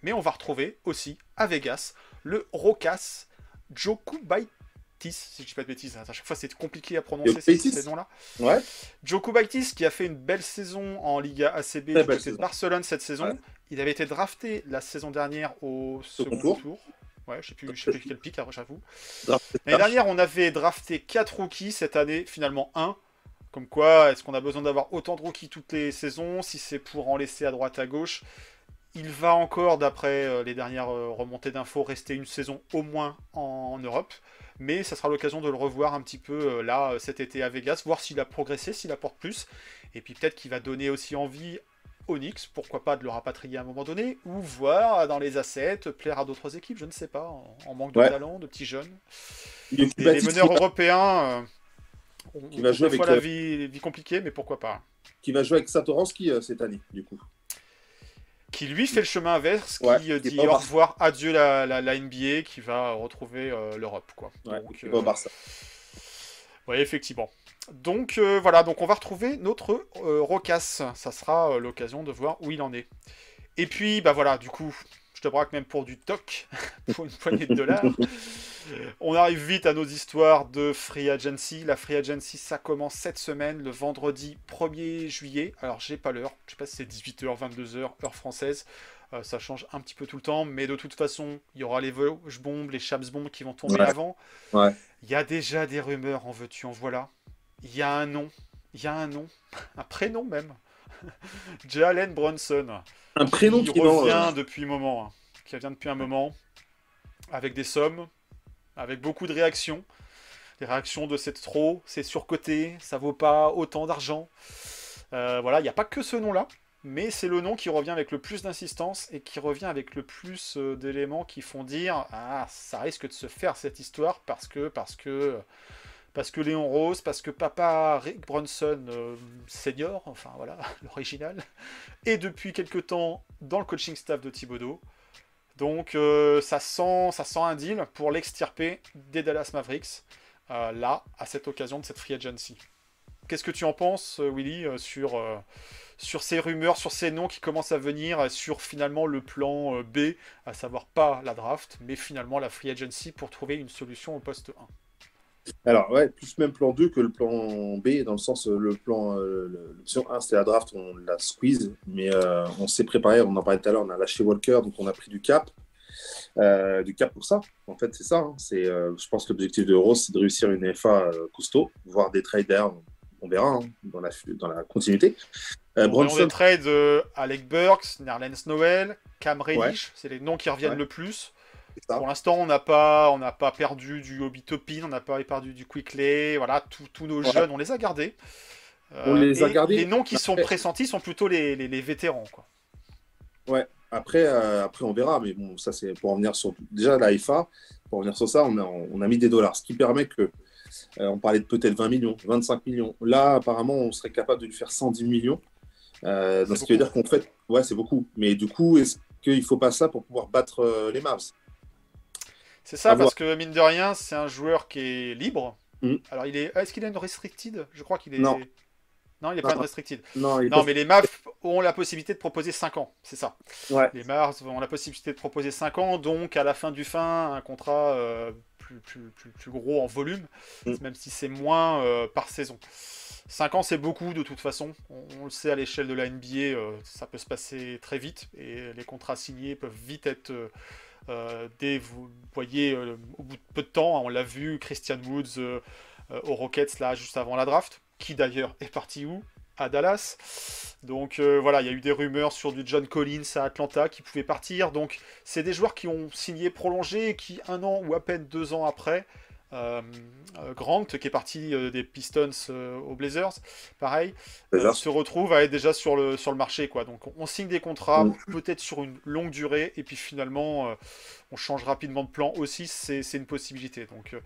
mais on va retrouver aussi à Vegas le Rokas Jokubaitis, si je dis pas de bêtises. À chaque fois, c'est compliqué à prononcer ces, ces noms-là. Ouais, Jokubaitis qui a fait une belle saison en Liga ACB du belle côté de. Barcelone cette saison. Ouais. Il avait été drafté la saison dernière au second tour. tour. Ouais, je sais plus, je sais plus quel pic, après, j'avoue. L'année dernière, on avait drafté 4 rookies. Cette année, finalement, 1. Comme quoi, est-ce qu'on a besoin d'avoir autant de rookies toutes les saisons? Si c'est pour en laisser à droite, à gauche. Il va encore, d'après euh, les dernières euh, remontées d'infos, rester une saison au moins en Europe. Mais ça sera l'occasion de le revoir un petit peu euh, là, euh, cet été à Vegas, voir s'il a progressé, s'il apporte plus. Et puis peut-être qu'il va donner aussi envie Onyx, pourquoi pas de le rapatrier à un moment donné, ou voir dans les assets, plaire à d'autres équipes, je ne sais pas, en, manque de Ouais. talent, de petits jeunes. Il un les meneurs va- européens, euh, ont, Qui va jouer des fois avec, la vie, vie compliquée, mais pourquoi pas. qui va jouer avec Satoransky euh, cette année, du coup. Qui lui fait le chemin inverse, qui Ouais, euh, dit au revoir, adieu la, la, la NBA, qui va retrouver euh, l'Europe, quoi. Ouais, Donc, euh, Barça. Ouais, effectivement. Donc euh, voilà, donc on va retrouver notre Rocas. Ça sera l'occasion de voir où il en est. Et puis, bah voilà, du coup, je te braque même pour du toc, (laughs) pour une poignée de dollars. (laughs) On arrive vite à nos histoires de Free Agency. La Free Agency, ça commence cette semaine, le vendredi 1er juillet. Alors, j'ai pas l'heure, je sais pas si c'est 18h, 22h, heure française. Euh, ça change un petit peu tout le temps, mais de toute façon, il y aura les Vosges bombes, les Chaps bombes qui vont tomber Ouais. avant. Ouais. Il y a déjà des rumeurs, en veux-tu, en voilà. Il y a un nom, il y a un nom, un prénom même. (laughs) Jalen Brunson. Un prénom qui qui revient euh, depuis un moment, hein, qui revient depuis un moment, avec des sommes, avec beaucoup de réactions. Des réactions de c'est trop, c'est surcoté, ça vaut pas autant d'argent. Euh, voilà, il n'y a pas que ce nom-là, mais c'est le nom qui revient avec le plus d'insistance et qui revient avec le plus euh, d'éléments qui font dire ah ça risque de se faire cette histoire parce que parce que parce que Léon Rose, parce que papa Rick Brunson euh, senior, enfin voilà (laughs) l'original, est depuis quelque temps dans le coaching staff de Thibodeau. Donc euh, ça, sent, ça sent un deal pour l'extirper des Dallas Mavericks, euh, là, à cette occasion de cette free agency. Qu'est-ce que tu en penses, euh, Willy, sur, sur ces rumeurs, sur ces noms qui commencent à venir, sur finalement le plan B, à savoir pas la draft, mais finalement la free agency pour trouver une solution au poste 1 Alors, ouais, plus même plan 2 que le plan B, dans le sens, le plan, euh, l'option 1, c'était la draft, on l'a squeeze, mais euh, on s'est préparé, on en parlait tout à l'heure, on a lâché Walker, donc on a pris du cap. euh, du cap pour ça. En fait, c'est ça. hein. C'est, je pense que l'objectif de Rose, c'est de réussir une FA costaud, voire des traders. On verra hein, dans, la, dans la continuité. Euh, On Bronson, des trades Alec Burks, Nerlens Noel, Cam Reddish, c'est les noms qui reviennent Ouais. le plus. Pour l'instant, on n'a pas, on n'a pas perdu du Hobby Topin, on n'a pas perdu du Quickley. Voilà, tous nos Ouais. jeunes, on les a gardés. Euh, On les a gardés. Les noms qui sont Après- pressentis sont plutôt les, les- les vétérans. Quoi. Après, euh, après, on verra. Mais bon, ça, c'est pour revenir sur. Déjà, la FA, pour revenir sur ça, on a, on a mis des dollars. Ce qui permet que. euh, on parlait de peut-être 20 millions, 25 millions. Là, apparemment, on serait capable de lui faire 110 millions. Euh, donc, ce qui veut dire qu'on fait. Ouais, c'est beaucoup. Mais du coup, est-ce qu'il ne faut pas ça pour pouvoir battre euh, les Mavs? C'est ça, parce que mine de rien, c'est un joueur qui est libre. Mhm. Alors, il est. Est-ce qu'il a une restricted? Je crois qu'il est. Non. Non, il n'est Non, pas une non. restricted. Non, il Non, peut- mais les Mavs ont la possibilité de proposer 5 ans, c'est ça. Ouais. Les Mavs ont la possibilité de proposer 5 ans, donc à la fin du fin, un contrat euh, plus, plus, plus, plus gros en volume, Mm. même si c'est moins euh, par saison. 5 ans, c'est beaucoup de toute façon. On, on le sait à l'échelle de la NBA, euh, ça peut se passer très vite et les contrats signés peuvent vite être. Euh, dès, vous voyez, euh, au bout de peu de temps, hein, on l'a vu, Christian Woods euh, aux Rockets là juste avant la draft, qui d'ailleurs est parti où? À Dallas. Donc voilà, il y a eu des rumeurs sur du John Collins à Atlanta qui pouvait partir. Donc c'est des joueurs qui ont signé prolongé et qui un an ou à peine deux ans après, Grant qui est parti euh, des Pistons euh, aux Blazers, pareil, euh, se retrouve à être déjà sur le, sur le marché. Quoi. Donc on, signe des contrats, Mm. peut-être sur une longue durée, et puis finalement euh, on change rapidement de plan aussi, c'est une possibilité. Donc euh,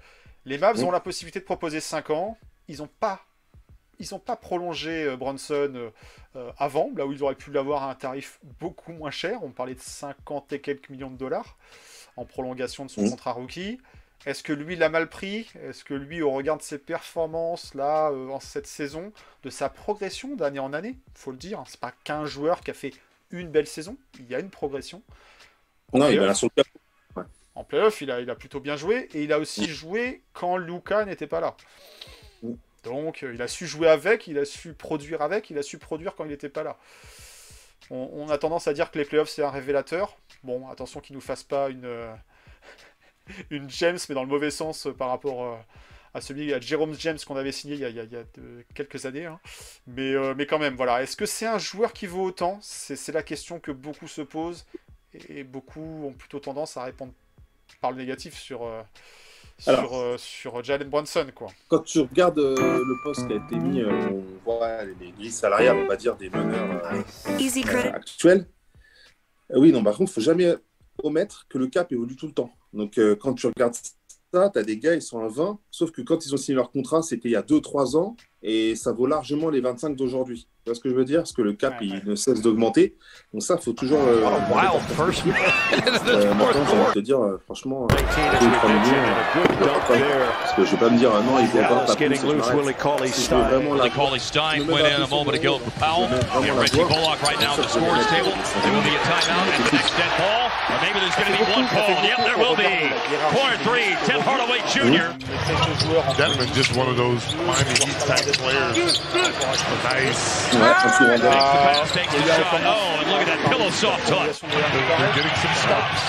les Mavs Mm. ont la possibilité de proposer 5 ans, ils n'ont pas ils n'ont pas prolongé euh, Bronson euh, euh, avant, là où ils auraient pu l'avoir à un tarif beaucoup moins cher. On parlait de 50 et quelques millions de dollars en prolongation de son Mhm. contrat rookie. Est-ce que lui l'a mal pris? Est-ce que lui, au regard de ses performances là euh, en cette saison, de sa progression d'année en année, faut le dire, hein, c'est pas qu'un joueur qui a fait une belle saison, il y a une progression. En Non, il le cap. en playoff, il a, il a plutôt bien joué et il a aussi joué quand Luca n'était pas là. Donc euh, il a su jouer avec, il a su produire avec, il a su produire quand il n'était pas là. On, on a tendance à dire que les playoffs c'est un révélateur. Bon, attention qu'il nous fasse pas une, euh, (laughs) une James, mais dans le mauvais sens euh, par rapport euh, à celui à Jerome James qu'on avait signé il y a, il y a- il y a de- quelques années. hein. Mais, euh, mais quand même, voilà. Est-ce que c'est un joueur qui vaut autant? C'est c'est la question que beaucoup se posent et beaucoup ont plutôt tendance à répondre par le négatif sur, euh, Alors. sur, euh, sur Jalen Brunson. Quoi. Quand tu regardes euh, le poste qui a été mis, euh, on voit les grilles salariales, on va dire, des meneurs euh, actuels. Euh, oui, non, par contre, il faut jamais omettre que le cap évolue tout le temps. Donc, euh, quand tu regardes ça, tu as des gars, ils sont à 20, sauf que quand ils ont signé leur contrat, c'était il y a 2-3 ans, et ça vaut largement les 25 d'aujourd'hui. Tu vois ce que je veux dire? Parce que le cap, Ouais, il ne cesse d'augmenter. Donc ça, il faut toujours... euh, What a wild first euh, (laughs) maintenant, j'ai envie de te dire, euh, franchement, euh, deux, trois millions, euh, je vois pas. parce que je vais pas me dire, ah non, il faut encore plus, je Si je veux vraiment la Je vraiment la c'est just one of those Miami Heat type players. Nice. Ouais, un petit rondeur. Makes the pass, takes the shot. Oh, and look at that pillow soft touch. They're getting some stops.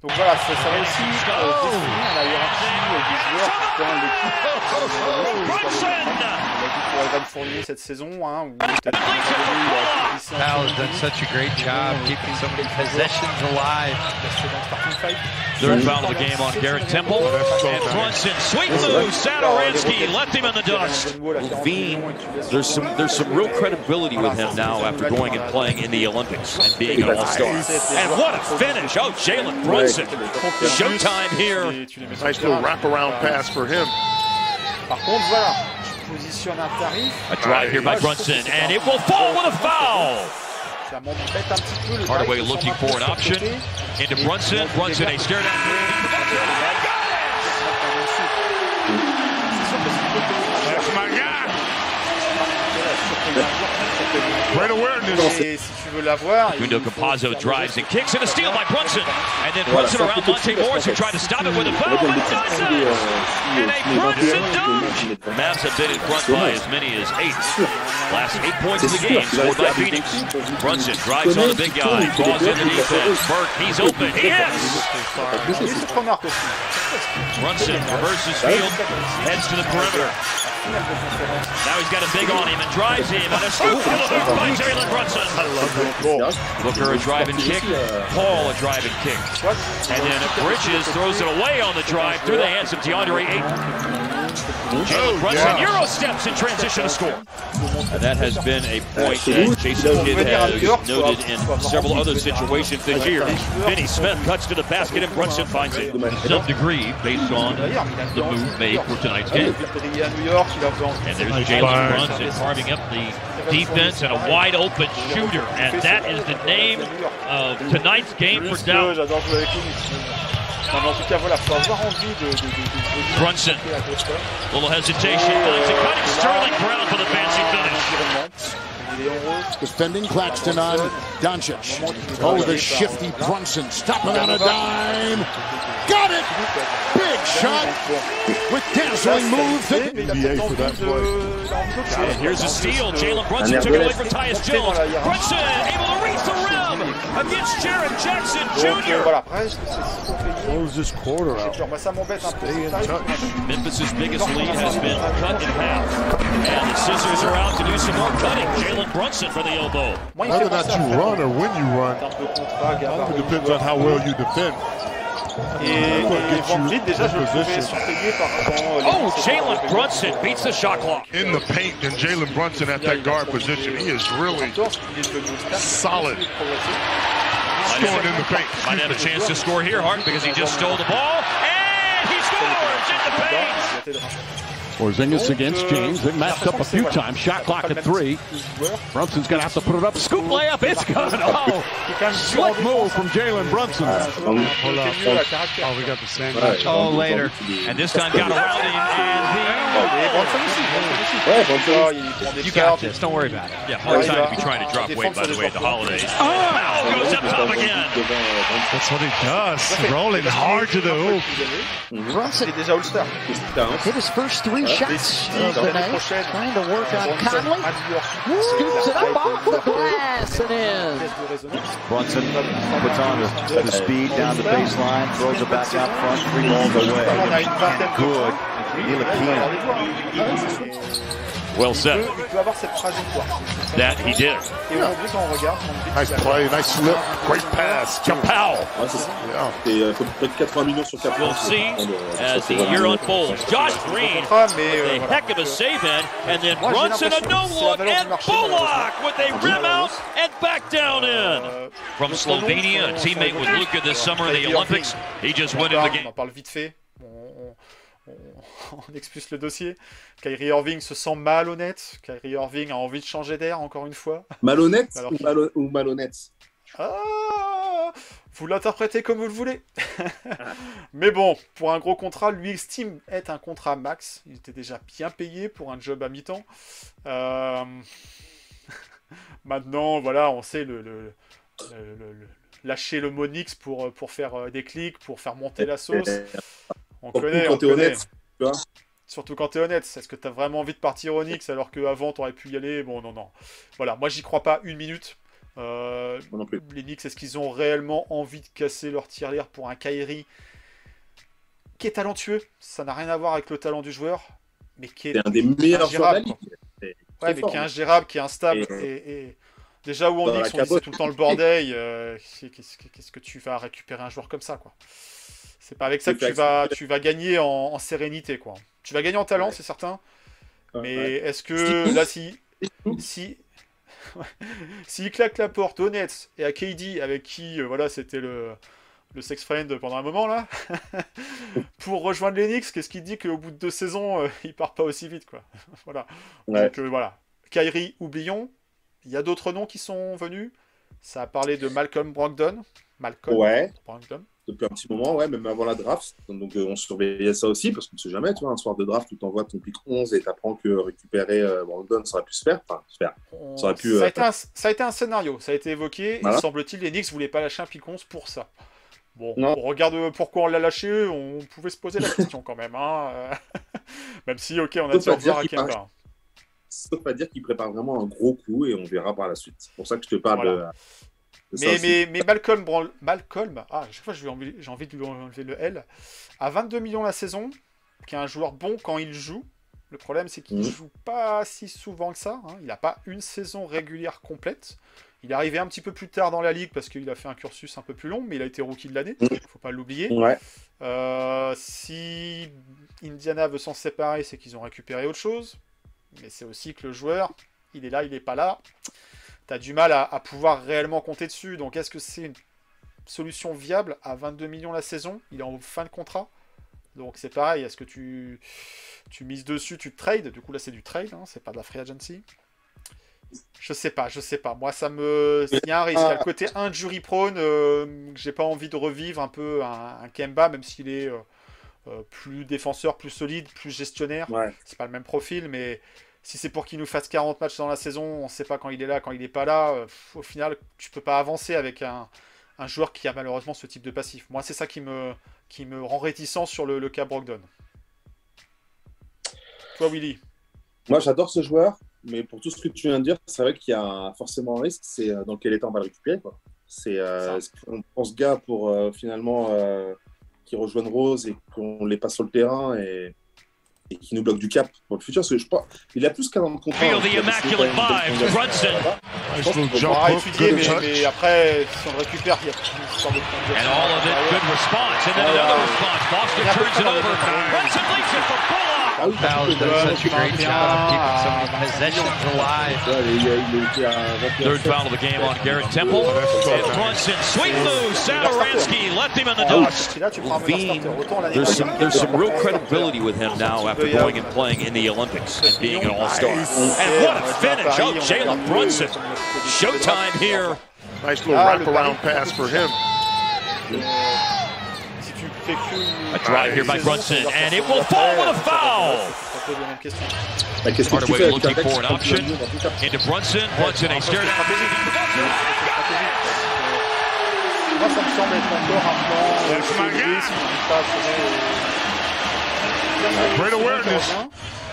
Donc voilà, ça, ça va aussi euh, définir la hiérarchie euh, des joueurs dans l'équipe. Brunson! On l'a vu pour Evan Fournier cette saison, hein, où peut-être qu'à un moment donné, il a glissé un Powell's done such a great job keeping so many possessions alive. Resté dans le. Third foul of the game on Garrett Temple. And Brunson, sweet move. Sadaransky left him in the dust. Veen, there's some there's some real credibility with him now after going and playing in the Olympics and being an all-star. And what a finish. Oh, Jalen Brunson. Showtime here. Et tu les mets sur Nice little wraparound pass for him. Par contre, voilà, tu positionnes un tarif. A drive here by Brunson, and it will fall with a foul. Ça m'embête un petit peu. Le Hardaway looking for an option. Into Brunson. Brunson, a stare down. That's my guy. Right awareness. Et si tu veux l'avoir, Gundo faut drives and kicks and a steal by Brunson. And then Brunson around Monte Morris who tried to stop it with a foul, dire but le défenseur, doesn't. euh, And a euh, si les Brunson dunk. les matchs, ils mettent pas. Mavs have been in front by as many as eight. Last eight points of the game sûr, scored by Phoenix. Brunson drives on the big guy, draws in the defense. Burke, he's open. He is. Oui, cette remarque aussi. Brunson reverses field, heads to the perimeter. Now he's got a big on him and drives him. And a scoop to the hoop by Jalen Brunson. Bon, Booker a driving kick. Paul a driving kick. And then Bridges throws it away on the drive through the hands of DeAndre Ayton. Jalen Brunson Euro steps in transition to score. And that has been a point that Jason Kidd has noted in several other situations this year. Vinny Smith cuts to the basket and Brunson finds it. To some degree, based on D'ailleurs, il a the move made for tonight's game. a brillé à New York, il a fait en And there's Jalen Brunson carving up the defense and a wide open shooter. And that is the name of tonight's game for Dallas. J'adore jouer avec lui. Non, mais en tout cas, voilà, faut avoir envie de. de, de, de, de Brunson. à. Little hesitation, finds it cutting. Sterling Brown for the fancy euh, finish. Il est en rose. Defending Claxton on Doncic. Oh, the shifty Brunson. Stopping on a dime. Got it! Big shot with dazzling moves. Mais il a peut-être envie de- il a envie d'autre chose. And here's a steal. Jalen Brunson took it away from Tyus Jones. Brunson able to reach the rim against Jared Jackson Jr. voilà, après, est-ce que c'est si payé Close this quarter out. dur, moi ça m'embête un peu. Stay in touch. Memphis' biggest lead has been cut in half. And the scissors are out to do some more cutting. Jalen Brunson for the elbow. Moi, il me fait Whether or not you run or when you run, un peu contrat, gabarit, it depends on how well you defend. Et, et Van Vliet, déjà, je le trouvais surpayé par rapport Oh. Jalen Brunson beats the shot clock. In the paint, and Jalen Brunson at that guard position, he is really Il est devenu star. solid. scoring in the paint. Might have a chance to score here, Hart, because he just stole the ball. And he scores in the paint. Porzingis against James. They matched up a few times. Shot clock at three. Brunson's going to have to put it up. Scoop layup. It's good. Oh, slick move from Jalen Brunson. Oh, we got the same Oh, later. And this time got around him, Et Brunson aussi, Brunson aussi. Ouais, Brunson. Oh, il prend des You got this. Don't worry about it. Yeah, hard time to be trying to drop weight, by the way, at the holidays. Foul goes up top again. That's what he does. Rolling hard to the hoop. Il Brunson est déjà All-Star. hit his first three Et shots si of the l'année night. Trying to work on Conley. à New York, Scoops it up off the glass and in. pièce de résonance. Brunson puts on the, the speed down the baseline, throws it back out front, three balls away. a une vingtaine de Good. Ntilikina. Well said. Il peut avoir cette trajectoire. That he did. Et aujourd'hui, quand on regarde, on dit Nice play. Nice slip. Great pass. Kapow. Ouais, c'est ça. Et euh, faut mettre 80 millions sur 4 We'll see as the year unfolds. Josh Green, contrat, mais euh, a voilà. heck of a save in, and then Moi, j'ai Brunson a l'impression no que c'est la look, valeur du and marché, Bullock with a rim out and back down in. Euh, From Slovenia, a teammate with Luka this summer in the Olympics, he just on, went in parle, the on en game. parle vite fait. On, on- (laughs) on- expulse le dossier. Kyrie Irving se sent malhonnête. Kyrie Irving a envie de changer d'air, encore une fois. Malhonnête Alors ou, malo- ou malhonnête? Ah vous l'interprétez comme vous le voulez. (laughs) Mais bon, pour un gros contrat, lui estime être un contrat max. Il était déjà bien payé pour un job à mi-temps. Euh, (laughs) Maintenant, voilà, on sait le, le- le- le- le- lâcher le Monix pour, pour faire euh, des clics, pour faire monter la sauce. On connaît, quand on connaît. honnête, tu vois. Surtout quand t'es honnête. Est-ce que t'as vraiment envie de partir au Knicks alors qu'avant t'aurais pu y aller? Bon, non, non. Voilà, moi j'y crois pas une minute. Euh, Moi non plus. les Knicks, est-ce qu'ils ont réellement envie de casser leur tirelire pour un Kyrie qui est talentueux? Ça n'a rien à voir avec le talent du joueur, mais qui est un des meilleurs joueurs de la ingérable, ligue. C'est Ouais, mais fort, qui est hein. ingérable, qui est instable. Et- Et, et déjà où on que c'est caboche. tout le temps le bordel, euh, qu'est-ce que- qu'est-ce que tu vas récupérer un joueur comme ça, quoi C'est pas avec ça que tu vas, tu vas gagner en, en sérénité, quoi. Tu vas gagner en talent, Ouais. c'est certain. Ouais, Mais ouais. est-ce que là, si, si, (laughs) s'il claque la porte au Nets et à KD, avec qui, euh, voilà, c'était le, le sex friend pendant un moment là, (laughs) pour rejoindre Knicks, qu'est-ce qui dit qu'au bout de deux saisons, euh, il part pas aussi vite, quoi. (laughs) voilà. Ouais. Donc euh, voilà, Kyrie, oublions. Il y a d'autres noms qui sont venus. Ça a parlé de Malcolm Brogdon. Malcolm Ouais. Brogdon. Depuis un petit moment, ouais, même avant la draft. Donc euh, on surveillait ça aussi parce qu'on ne sait jamais, tu vois, un soir de draft tu envoies ton pick 11 et tu apprends que récupérer euh, Brandon, ça aurait pu se faire. Enfin, se faire. Ça aurait pu. Ça a, euh, été un, ça a été un scénario, ça a été évoqué. Voilà. Il semble-t-il, les Knicks voulaient pas lâcher un pick 11 pour ça. Bon, Non. on regarde pourquoi on l'a lâché, on pouvait se poser la question quand même. Hein. euh, (laughs) même si, ok, on a au revoir à Kemba. Sauf à dire qu'il prépare vraiment un gros coup et on verra par la suite. C'est pour ça que je te parle Voilà. Mais, aussi. mais, mais Malcolm, Malcolm, ah, à chaque fois j'ai envie, de lui enlever le L, à 22 millions la saison, qui est un joueur bon quand il joue. Le problème, c'est qu'il Mhm. joue pas si souvent que ça. hein. Il n'a pas une saison régulière complète. Il est arrivé un petit peu plus tard dans la ligue parce qu'il a fait un cursus un peu plus long, mais il a été rookie de l'année. Mhm. faut pas l'oublier. Ouais. Euh, si Indiana veut s'en séparer, c'est qu'ils ont récupéré autre chose. Mais c'est aussi que le joueur, il est là, il n'est pas là. Tu as du mal à, à pouvoir réellement compter dessus. Donc est-ce que c'est une solution viable à 22 millions la saison? Il est en fin de contrat. Donc c'est pareil, est-ce que tu, tu mises dessus, tu trades? Du coup là c'est du trade, hein, c'est pas de la free agency. Je sais pas, je sais pas. Moi ça me... Il y a un risque. Il y a le côté injury prone, euh, j'ai pas envie de revivre un peu un, un Kemba, même s'il est... euh, euh, plus défenseur, plus solide, plus gestionnaire. Ouais. C'est pas le même profil, mais si c'est pour qu'il nous fasse 40 matchs dans la saison, on sait pas quand il est là, quand il est pas là. euh, au final, tu peux pas avancer avec un, un joueur qui a malheureusement ce type de passif. Moi, c'est ça qui me, qui me rend réticent sur le, le cas Brogdon. Toi, Willy Moi, j'adore ce joueur, mais pour tout ce que tu viens de dire, c'est vrai qu'il y a forcément un risque. C'est euh, dans quel état on va le récupérer. quoi. C'est euh, est-ce qu'on prend ce gars pour euh, finalement euh, qu'il rejoigne Rose et qu'on les passe sur le terrain et, et qu'il nous bloque du cap pour le futur. Parce que je pense il a plus qu'un an de contrat. Feel hein. the immaculate vibes, Brunson. Je pense étudier, mais, mais après, si on le récupère, il y a une histoire de And all of it, good response. And then another response. Boston turns it over. Brunson leads it for Bullock. Ah oui, parce done euh, such a great job of keeping so many possessions alive. Ouais, il a- il a été à 21 Third foul of the game on Garrett Temple. And Brunson, sweet move. Satoransky left him in the dust. Si là, tu prends un meilleur starter, autant l'année There's some there's some real credibility with him now after going and playing in the Olympics and being an All-Star. And what a finish. Oh, Jalen Brunson. Showtime here. Nice little Ah, le wraparound pass for him. A drive here by Brunson, and it will fall with a foul. Hardaway looking for an option. Into Brunson. Brunson, a stare down. Great awareness.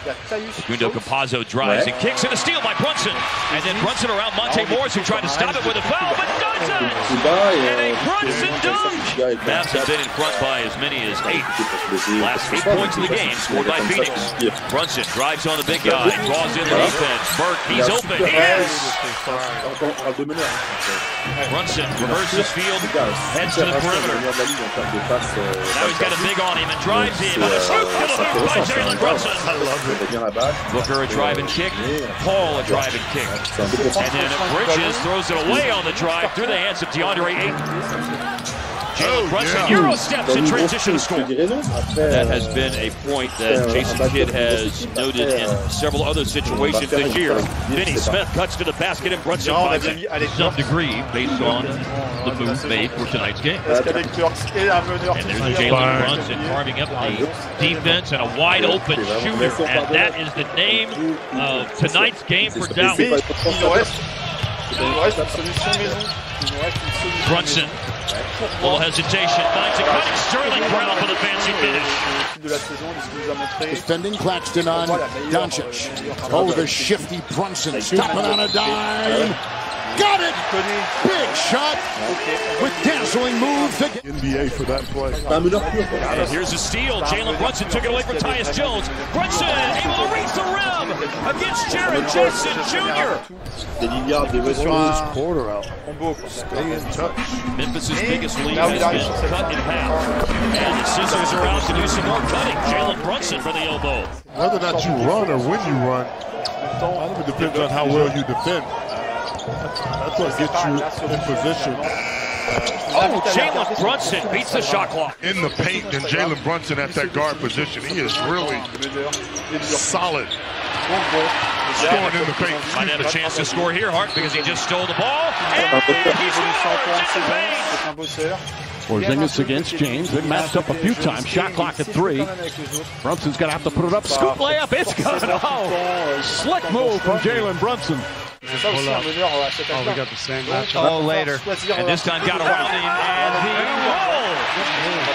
Il y a Gundo. Capazzo drives and kicks and a steal by Brunson. And then Brunson around Monte Morris who tried to stop it with a foul, but does it! Tout And a Brunson dunk. ce gars est comme Mavs have been in front by as many as eight. Last eight points of the game scored by Phoenix. Brunson drives on the big guy, draws in the defense. Burke, he's open. He is! On parle de meneur. hein. Brunson reverses field, heads to the perimeter. le meilleur de la ligue en termes de passes, Now he's got a big on him and drives in. A swoop to the hoop by intéressant, c'est un Jalen Brunson. il fait bien la balle. Booker a drive and kick. Paul a drive and kick. C'est un peu pour ça. And then Bridges throws it away on the drive through the hands of DeAndre Ayton. Jalen oh, Brunson yeah. Euro steps in transition to score. je dirais non. Après, That has been a point that Jason Kidd has noted in several other situations this year. Vinny Smith cuts to the basket and Brunson on finds avait it. mis Some degree based on the move made for tonight's game. Est-ce qu'Alex Burks est un meneur And there's Jalen Brunson carving up the defense and a wide open shooter. And that is the name of tonight's game for Dallas. Mais il nous reste, il nous reste une solution maison. Il nous reste une solution Brunson, little hesitation, finds it cutting. Sterling Brown for the fancy finish. maison de la saison, de ce qu'il nous a montré. Defending Claxton on Doncic. Oh, the shifty Brunson stopping on a dime. Got it! Big shot with dazzling moves. again. NBA for that play. C'est un meneur pur. quoi. And here's a steal. Jalen Brunson took it away from Tyus Jones. Brunson able to reach the rim against Jared Jackson Jr. Des Lillard, des Sur Westbrook. un Quarter out. Stay in touch. Memphis' biggest lead Now has been cut in half. And the Scissors are out to do some more cutting. Jalen Brunson for the elbow. Whether or not you run or when you run, it depends on how well you defend. That's what gets you in position. Oh, Jalen Brunson beats the shot clock. In the paint, and Jalen Brunson at that guard position, he is really solid scoring in the paint. Might have a chance to score here, Hart, because he just stole the ball. And Un he scores in the paint. C'est un bosseur. Porzingis against James. They matched up a few times. Shot clock at three. Brunson's going to have to put it up. Scoop layup. It's good. Oh, slick move from Jalen Brunson. C'est ça aussi un meneur à cet Oh, we got the same Donc, matchup. Oh, later. And this time got around him and the roll.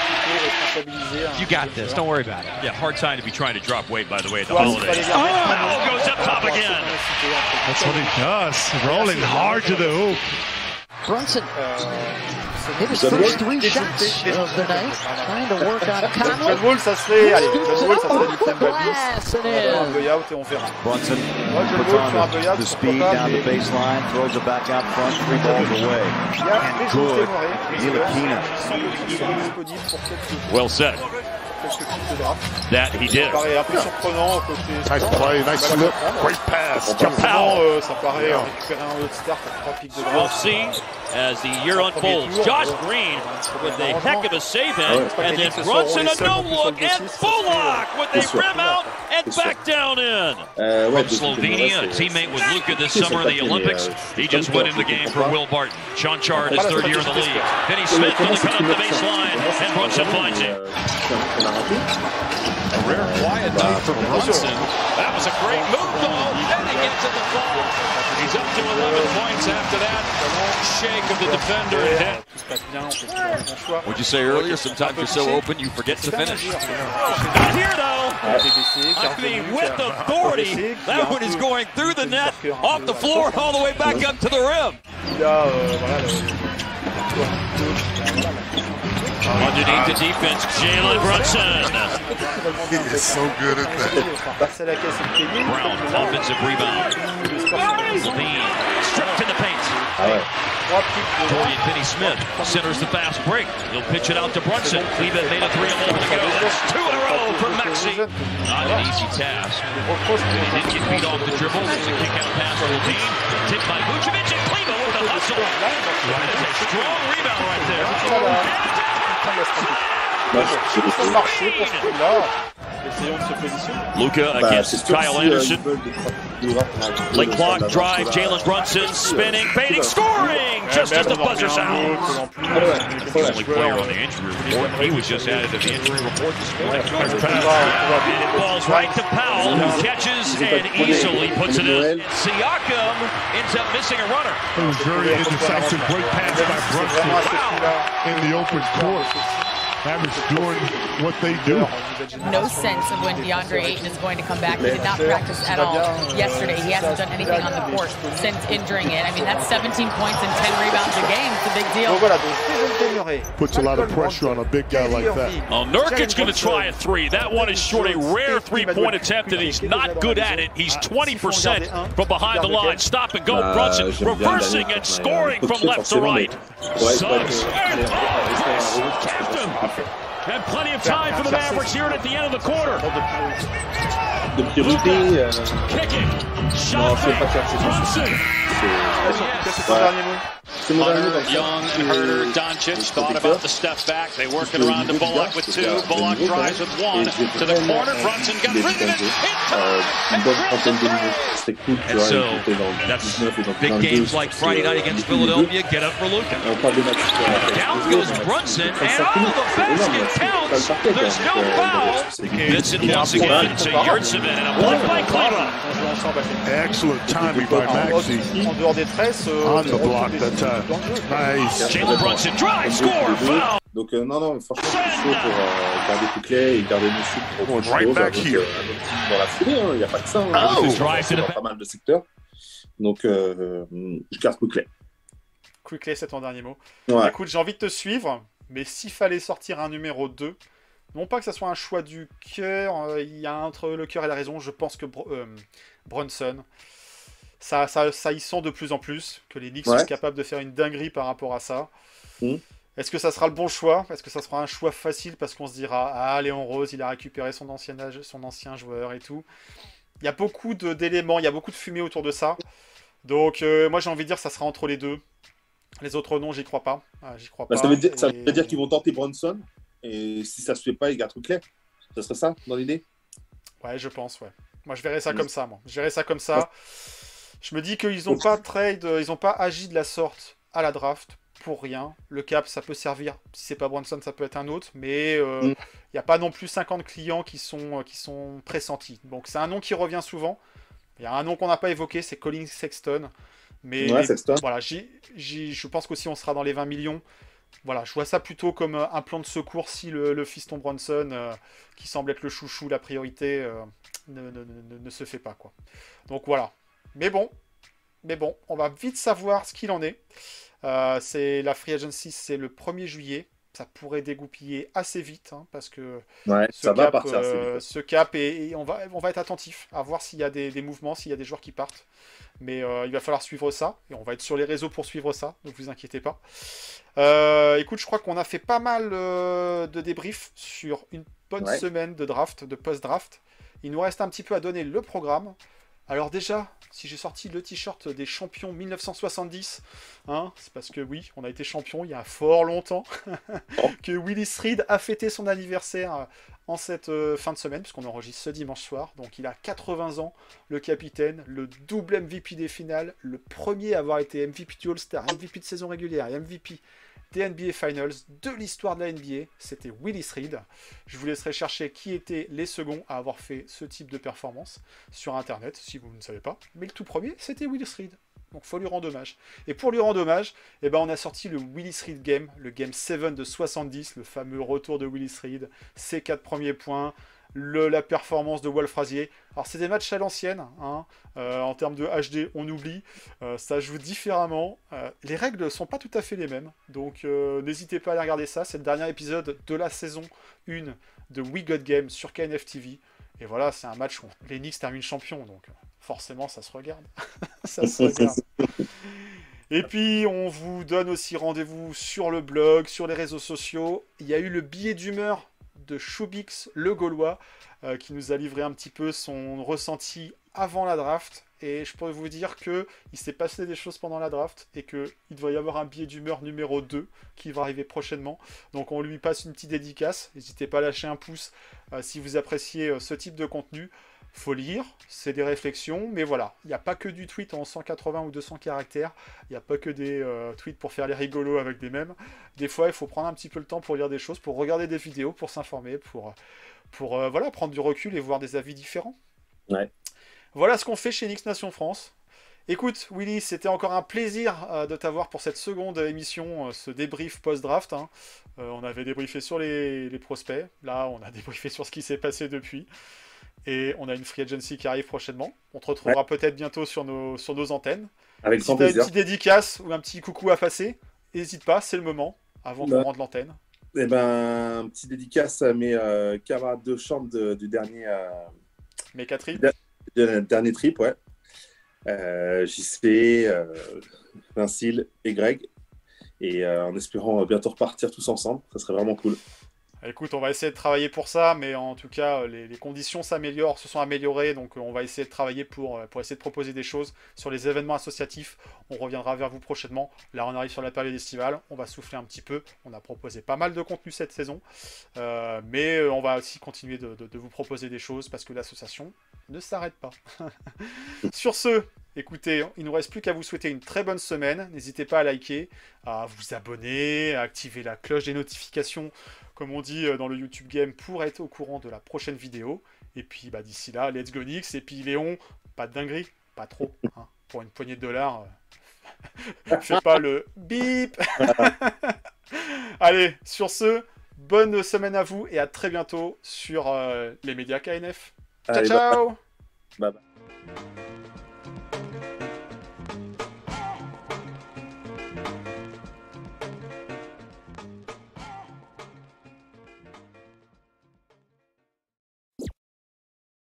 You got this. Don't worry about it. Yeah, hard time to be trying to drop weight, by the way, at the Ouais, holidays. les. Oh, goes up top again. That's what he does. Rolling hard to the hoop. Brunson Euh, hit his John first Wall? three shots of the night, trying to work on John Conley. Wall, ça serait. Allez, John Wall, ça serait du Off the Kemba bis. glass and On va faire un in. buyout et on verra. Brunson Moi, John puts Wall sur un on the, buyout, the pourquoi speed pas, down the mais baseline, throws it back out front, three balls away. il y a les choses Good. démarrées. Ntilikina. Il semble qu'ils sont disponibles pour quelques, Well said. Quelques types de draft. That he did. Ça paraît un peu surprenant au côté. Nice play, nice slip, great pass. Euh, ça paraît récupérer un All-Star pour trois pics de We'll draft. see as the year unfolds. Josh Green with a heck of a save in, and then Brunson a no look, and Bullock with a rim out and back down in. From Slovenia, a teammate with Luca this summer in the Olympics. He just toi, went in the game for pas. Will Barton. Sean Chard, his third year in the league. d'espoir. Vinny Smith comment doesn't cut qu'il up the baseline, and Brunson finds met, it. a Rare quiet night for Brunson. That was a great move, though. Then he gets to the ball. He's up to 11 points after that shake of the defender. And then Tout se passe bien, on fait toujours le bon choix. What'd you say earlier? Sometimes you're so open you forget to finish. not here, though. TBC, qui est I mean, revenu, with qui a- authority, TBC, qui a that un one is peu- going through the un peu net, marqueur, un off peu the à floor, fond. all the way back up to the rim. Underneath the defense, Jalen Brunson. He is so good at that. passer la caisse et le payer. Brown, offensive rebound. Levine, stripped to the paint. Ouais. Trois pics de Dorian Finney-Smith centers the fast break. He'll pitch it out to Brunson. Cleveland made a three a moment ago. That's two in a row for Maxi. Not an easy task. he did get beat off the dribble. It's a kick out pass to Levine. Tipped by Vucevic and Cleveland with the hustle. That is a strong rebound right there. Moi, je- je- Ça a marché pour ce coup-là. Essayons de se positionner. Luca Bah, against c'est sûr Kyle si, euh, Anderson. ils veulent des trois pics de draft, on a un peu Late de clock temps drive, d'avance, Jalen là. Brunson spinning, fading, Ouais, scoring just as the Même, on en buzzer revient à un sounds. autre, en plus. Ah ouais, He's the only player on the injury report. He was just added to the injury report this morning. Balls right to Powell, who catches and easily puts it in. Siakam ends up missing a runner. It was very indecisive. Great pass by C'est vraiment à ce Brunson coup-là. in the open court. Mavericks doing what they do. no sense of when DeAndre Ayton is going to come back. He did not practice at all yesterday. He hasn't done anything on the court since injuring it. I mean, that's 17 points and 10 rebounds a game. It's a big deal. Donc voilà, donc Steven Murray. Puts a lot of pressure on a big guy like that. Oh, Nurkic's going to try a three. That one is short, a rare three-point attempt, and he's not good at it. He's 20% from behind the line. Stop and go, Bah, Brunson, reversing and scoring from left to right. mais- Ouais, il faut Suggs and allez, oh, rester en rouge, yes, c'est Captain. parfait. And plenty of time for the Mavericks here at the end of the quarter. De priorité, euh, Kicking. non, Shot je vais pas fake. faire ces Brunson. C'est son Ouais. dernier mot. C'est mon dernier Hunter, dans le Young, sens and que- Herder, Doncic thought about the step back. They work it around to Bullock with two. Bullock drives with one to the corner. Brunson got rid of it. Euh, une bonne trentaine de minutes, c'était cool, tu And vois, so, il était dans le that's 19 et dans le big 22, games like c'était, Friday euh, night against les deux. Philadelphia. Get up for Luca. On parle de matchs, euh, Down explosifs, goes on a- Brunson, c'est and 35 all minutes, the c'est énorme, basket c'est pas le counts. parquet, There's donc, no euh, foul. c'est que- Vincent once again to Yurtsevin, and a block by Cleveland. On joue ensemble à cette Excellent timing by En, Maxi en dehors des tresses, euh, on the on block retrouve that des- time. dans le jeu. Nice. Jalen Brunson, drive, score, foul. Donc euh, non, non, franchement, c'est chaud pour euh, garder Couclet et garder nos chutes pour autre Right chose, back avec, here. euh, dans la foulée, il n'y a pas que ça. Hein, Oh! C'est dans pas mal de secteurs. Donc euh, je garde Couclet. Quickly, c'est ton dernier mot. Ouais. Écoute, j'ai envie de te suivre, mais s'il fallait sortir un numéro 2, non pas que ça soit un choix du cœur, euh, il y a entre le cœur et la raison, je pense que Br- euh, Brunson, ça, ça, ça y sent de plus en plus, que les Knicks Ouais. sont capables de faire une dinguerie par rapport à ça. Mm. Est-ce que ça sera le bon choix? Est-ce que ça sera un choix facile parce qu'on se dira Ah, Léon Rose, il a récupéré son ancien, âge- son ancien joueur et tout Il y a beaucoup d'éléments, il y a beaucoup de fumée autour de ça. Donc, euh, moi j'ai envie de dire que ça sera entre les deux. Les autres noms, j'y crois pas. Ah, j'y crois Bah, pas. ça veut dire, Et- qu'ils vont tenter Brunson et si ça se fait pas, ils gardent Couclet. Ça serait ça dans l'idée? Ouais, je pense, ouais. Moi, je verrais ça Mm. comme ça, moi. Je verrais ça comme ça. Je me dis qu'ils n'ont pas trade, euh, ils n'ont pas agi de la sorte à la draft pour rien. Le cap, ça peut servir. Si c'est pas Bronson, ça peut être un autre. Mais il Mm. n'y a pas non plus 50 clients qui sont, qui sont pressentis. Donc c'est un nom qui revient souvent. Il y a un nom qu'on n'a pas évoqué, c'est Colin Sexton. Mais Ouais, Sexton. voilà, je pense qu'aussi on sera dans les 20 millions. Voilà, je vois ça plutôt comme euh, un plan de secours si le, le fiston Bronson, euh, qui semble être le chouchou, la priorité, euh, ne, ne- ne- ne se fait pas. quoi. Donc voilà. Mais bon, mais bon, on va vite savoir ce qu'il en est. Euh, c'est la free agency, c'est le 1er juillet. Ça pourrait dégoupiller assez vite hein, parce que Ouais, ce ça va cap, partir assez euh, ce cap et, et on va on va être attentif à voir s'il y a des, des mouvements, s'il y a des joueurs qui partent. Mais euh, il va falloir suivre ça et on va être sur les réseaux pour suivre ça. Donc vous inquiétez pas. Euh, écoute, je crois qu'on a fait pas mal de débriefs sur une bonne Ouais. semaine de draft, de post-draft. Il nous reste un petit peu à donner le programme. Alors déjà, si j'ai sorti le t-shirt des champions 1970, hein, c'est parce que oui, on a été champion il y a fort longtemps, (laughs) que Willis Reed a fêté son anniversaire en cette euh, fin de semaine, puisqu'on enregistre ce dimanche soir. Donc il a 80 ans, le capitaine, le double MVP des finales, le premier à avoir été MVP du All-Star, MVP de saison régulière et MVP des NBA Finals de l'histoire de la NBA. C'était Willis Reed. Je vous laisserai chercher qui étaient les seconds à avoir fait ce type de performance sur Internet, si vous ne savez pas. Mais le tout premier, c'était Willis Reed. Donc faut lui rendre hommage. Et pour lui rendre hommage, eh ben, on a sorti le Willis Reed Game, le Game 7 de 70, le fameux retour de Willis Reed, ses quatre premiers points, le- la performance de Wolf Frazier. Alors c'est des matchs à l'ancienne, hein. Euh, en termes de HD, on oublie, Euh, ça joue différemment. Euh, les règles sont pas tout à fait les mêmes, donc n'hésitez pas à aller regarder ça. C'est le dernier épisode de la saison 1 de We Got Game sur KNF TV. Et voilà, c'est un match où les Knicks terminent champion, donc forcément ça se regarde. (laughs) ça se regarde. Et puis, on vous donne aussi rendez-vous sur le blog, sur les réseaux sociaux. Il y a eu le billet d'humeur de Choubix, le Gaulois, euh, qui nous a livré un petit peu son ressenti avant la draft. Et je pourrais vous dire que il s'est passé des choses pendant la draft et qu'il doit y avoir un billet d'humeur numéro 2 qui va arriver prochainement. Donc on lui passe une petite dédicace. N'hésitez pas à lâcher un pouce euh, si vous appréciez euh, ce type de contenu. Faut lire, c'est des réflexions, mais voilà, il n'y a pas que du tweet en 180 ou 200 caractères, il n'y a pas que des euh, tweets pour faire les rigolos avec des mèmes. Des fois, il faut prendre un petit peu le temps pour lire des choses, pour regarder des vidéos, pour s'informer, pour, pour euh, voilà, prendre du recul et voir des avis différents. Ouais. Voilà ce qu'on fait chez Nix Nation France. Écoute, Willy, c'était encore un plaisir euh, de t'avoir pour cette seconde émission, euh, ce débrief post-draft. hein. Euh, on avait débriefé sur les, les prospects. Là, on a (laughs) débriefé sur ce qui s'est passé depuis. Et on a une free agency qui arrive prochainement. On te retrouvera peut-être bientôt sur nos, sur nos antennes. Avec si t'as une petite dédicace ou un petit coucou à passer, n'hésite pas, c'est le moment, avant qu'on Bah. rende l'antenne. Eh ben, un petit dédicace à mes euh, camarades de chambre de- du dernier, euh, Mes quatre tripes. de- de- dernier trip, ouais. Euh, JC, euh, Vincile et Greg. Et euh, en espérant bientôt repartir tous ensemble, ça serait vraiment cool. Écoute, on va essayer de travailler pour ça, mais en tout cas, les, les conditions s'améliorent, se sont améliorées, donc euh, on va essayer de travailler pour, euh, pour essayer de proposer des choses sur les événements associatifs. On reviendra vers vous prochainement. Là, on arrive sur la période estivale, on va souffler un petit peu. On a proposé pas mal de contenu cette saison, Euh, mais euh, on va aussi continuer de vous proposer des choses parce que l'association ne s'arrête pas. (laughs) sur ce, écoutez, il nous reste plus qu'à vous souhaiter une très bonne semaine. N'hésitez pas à liker, à vous abonner, à activer la cloche des notifications comme on dit euh, dans le YouTube Game, pour être au courant de la prochaine vidéo. Et puis bah, d'ici là, let's go Nix. Et puis Léon, pas de dinguerie, pas trop. hein. Pour une poignée de dollars, euh, (laughs) fais pas le bip. (laughs) Allez, sur ce, bonne semaine à vous et à très bientôt sur euh, les médias KNF. Ciao, Allez, ciao Bye bye.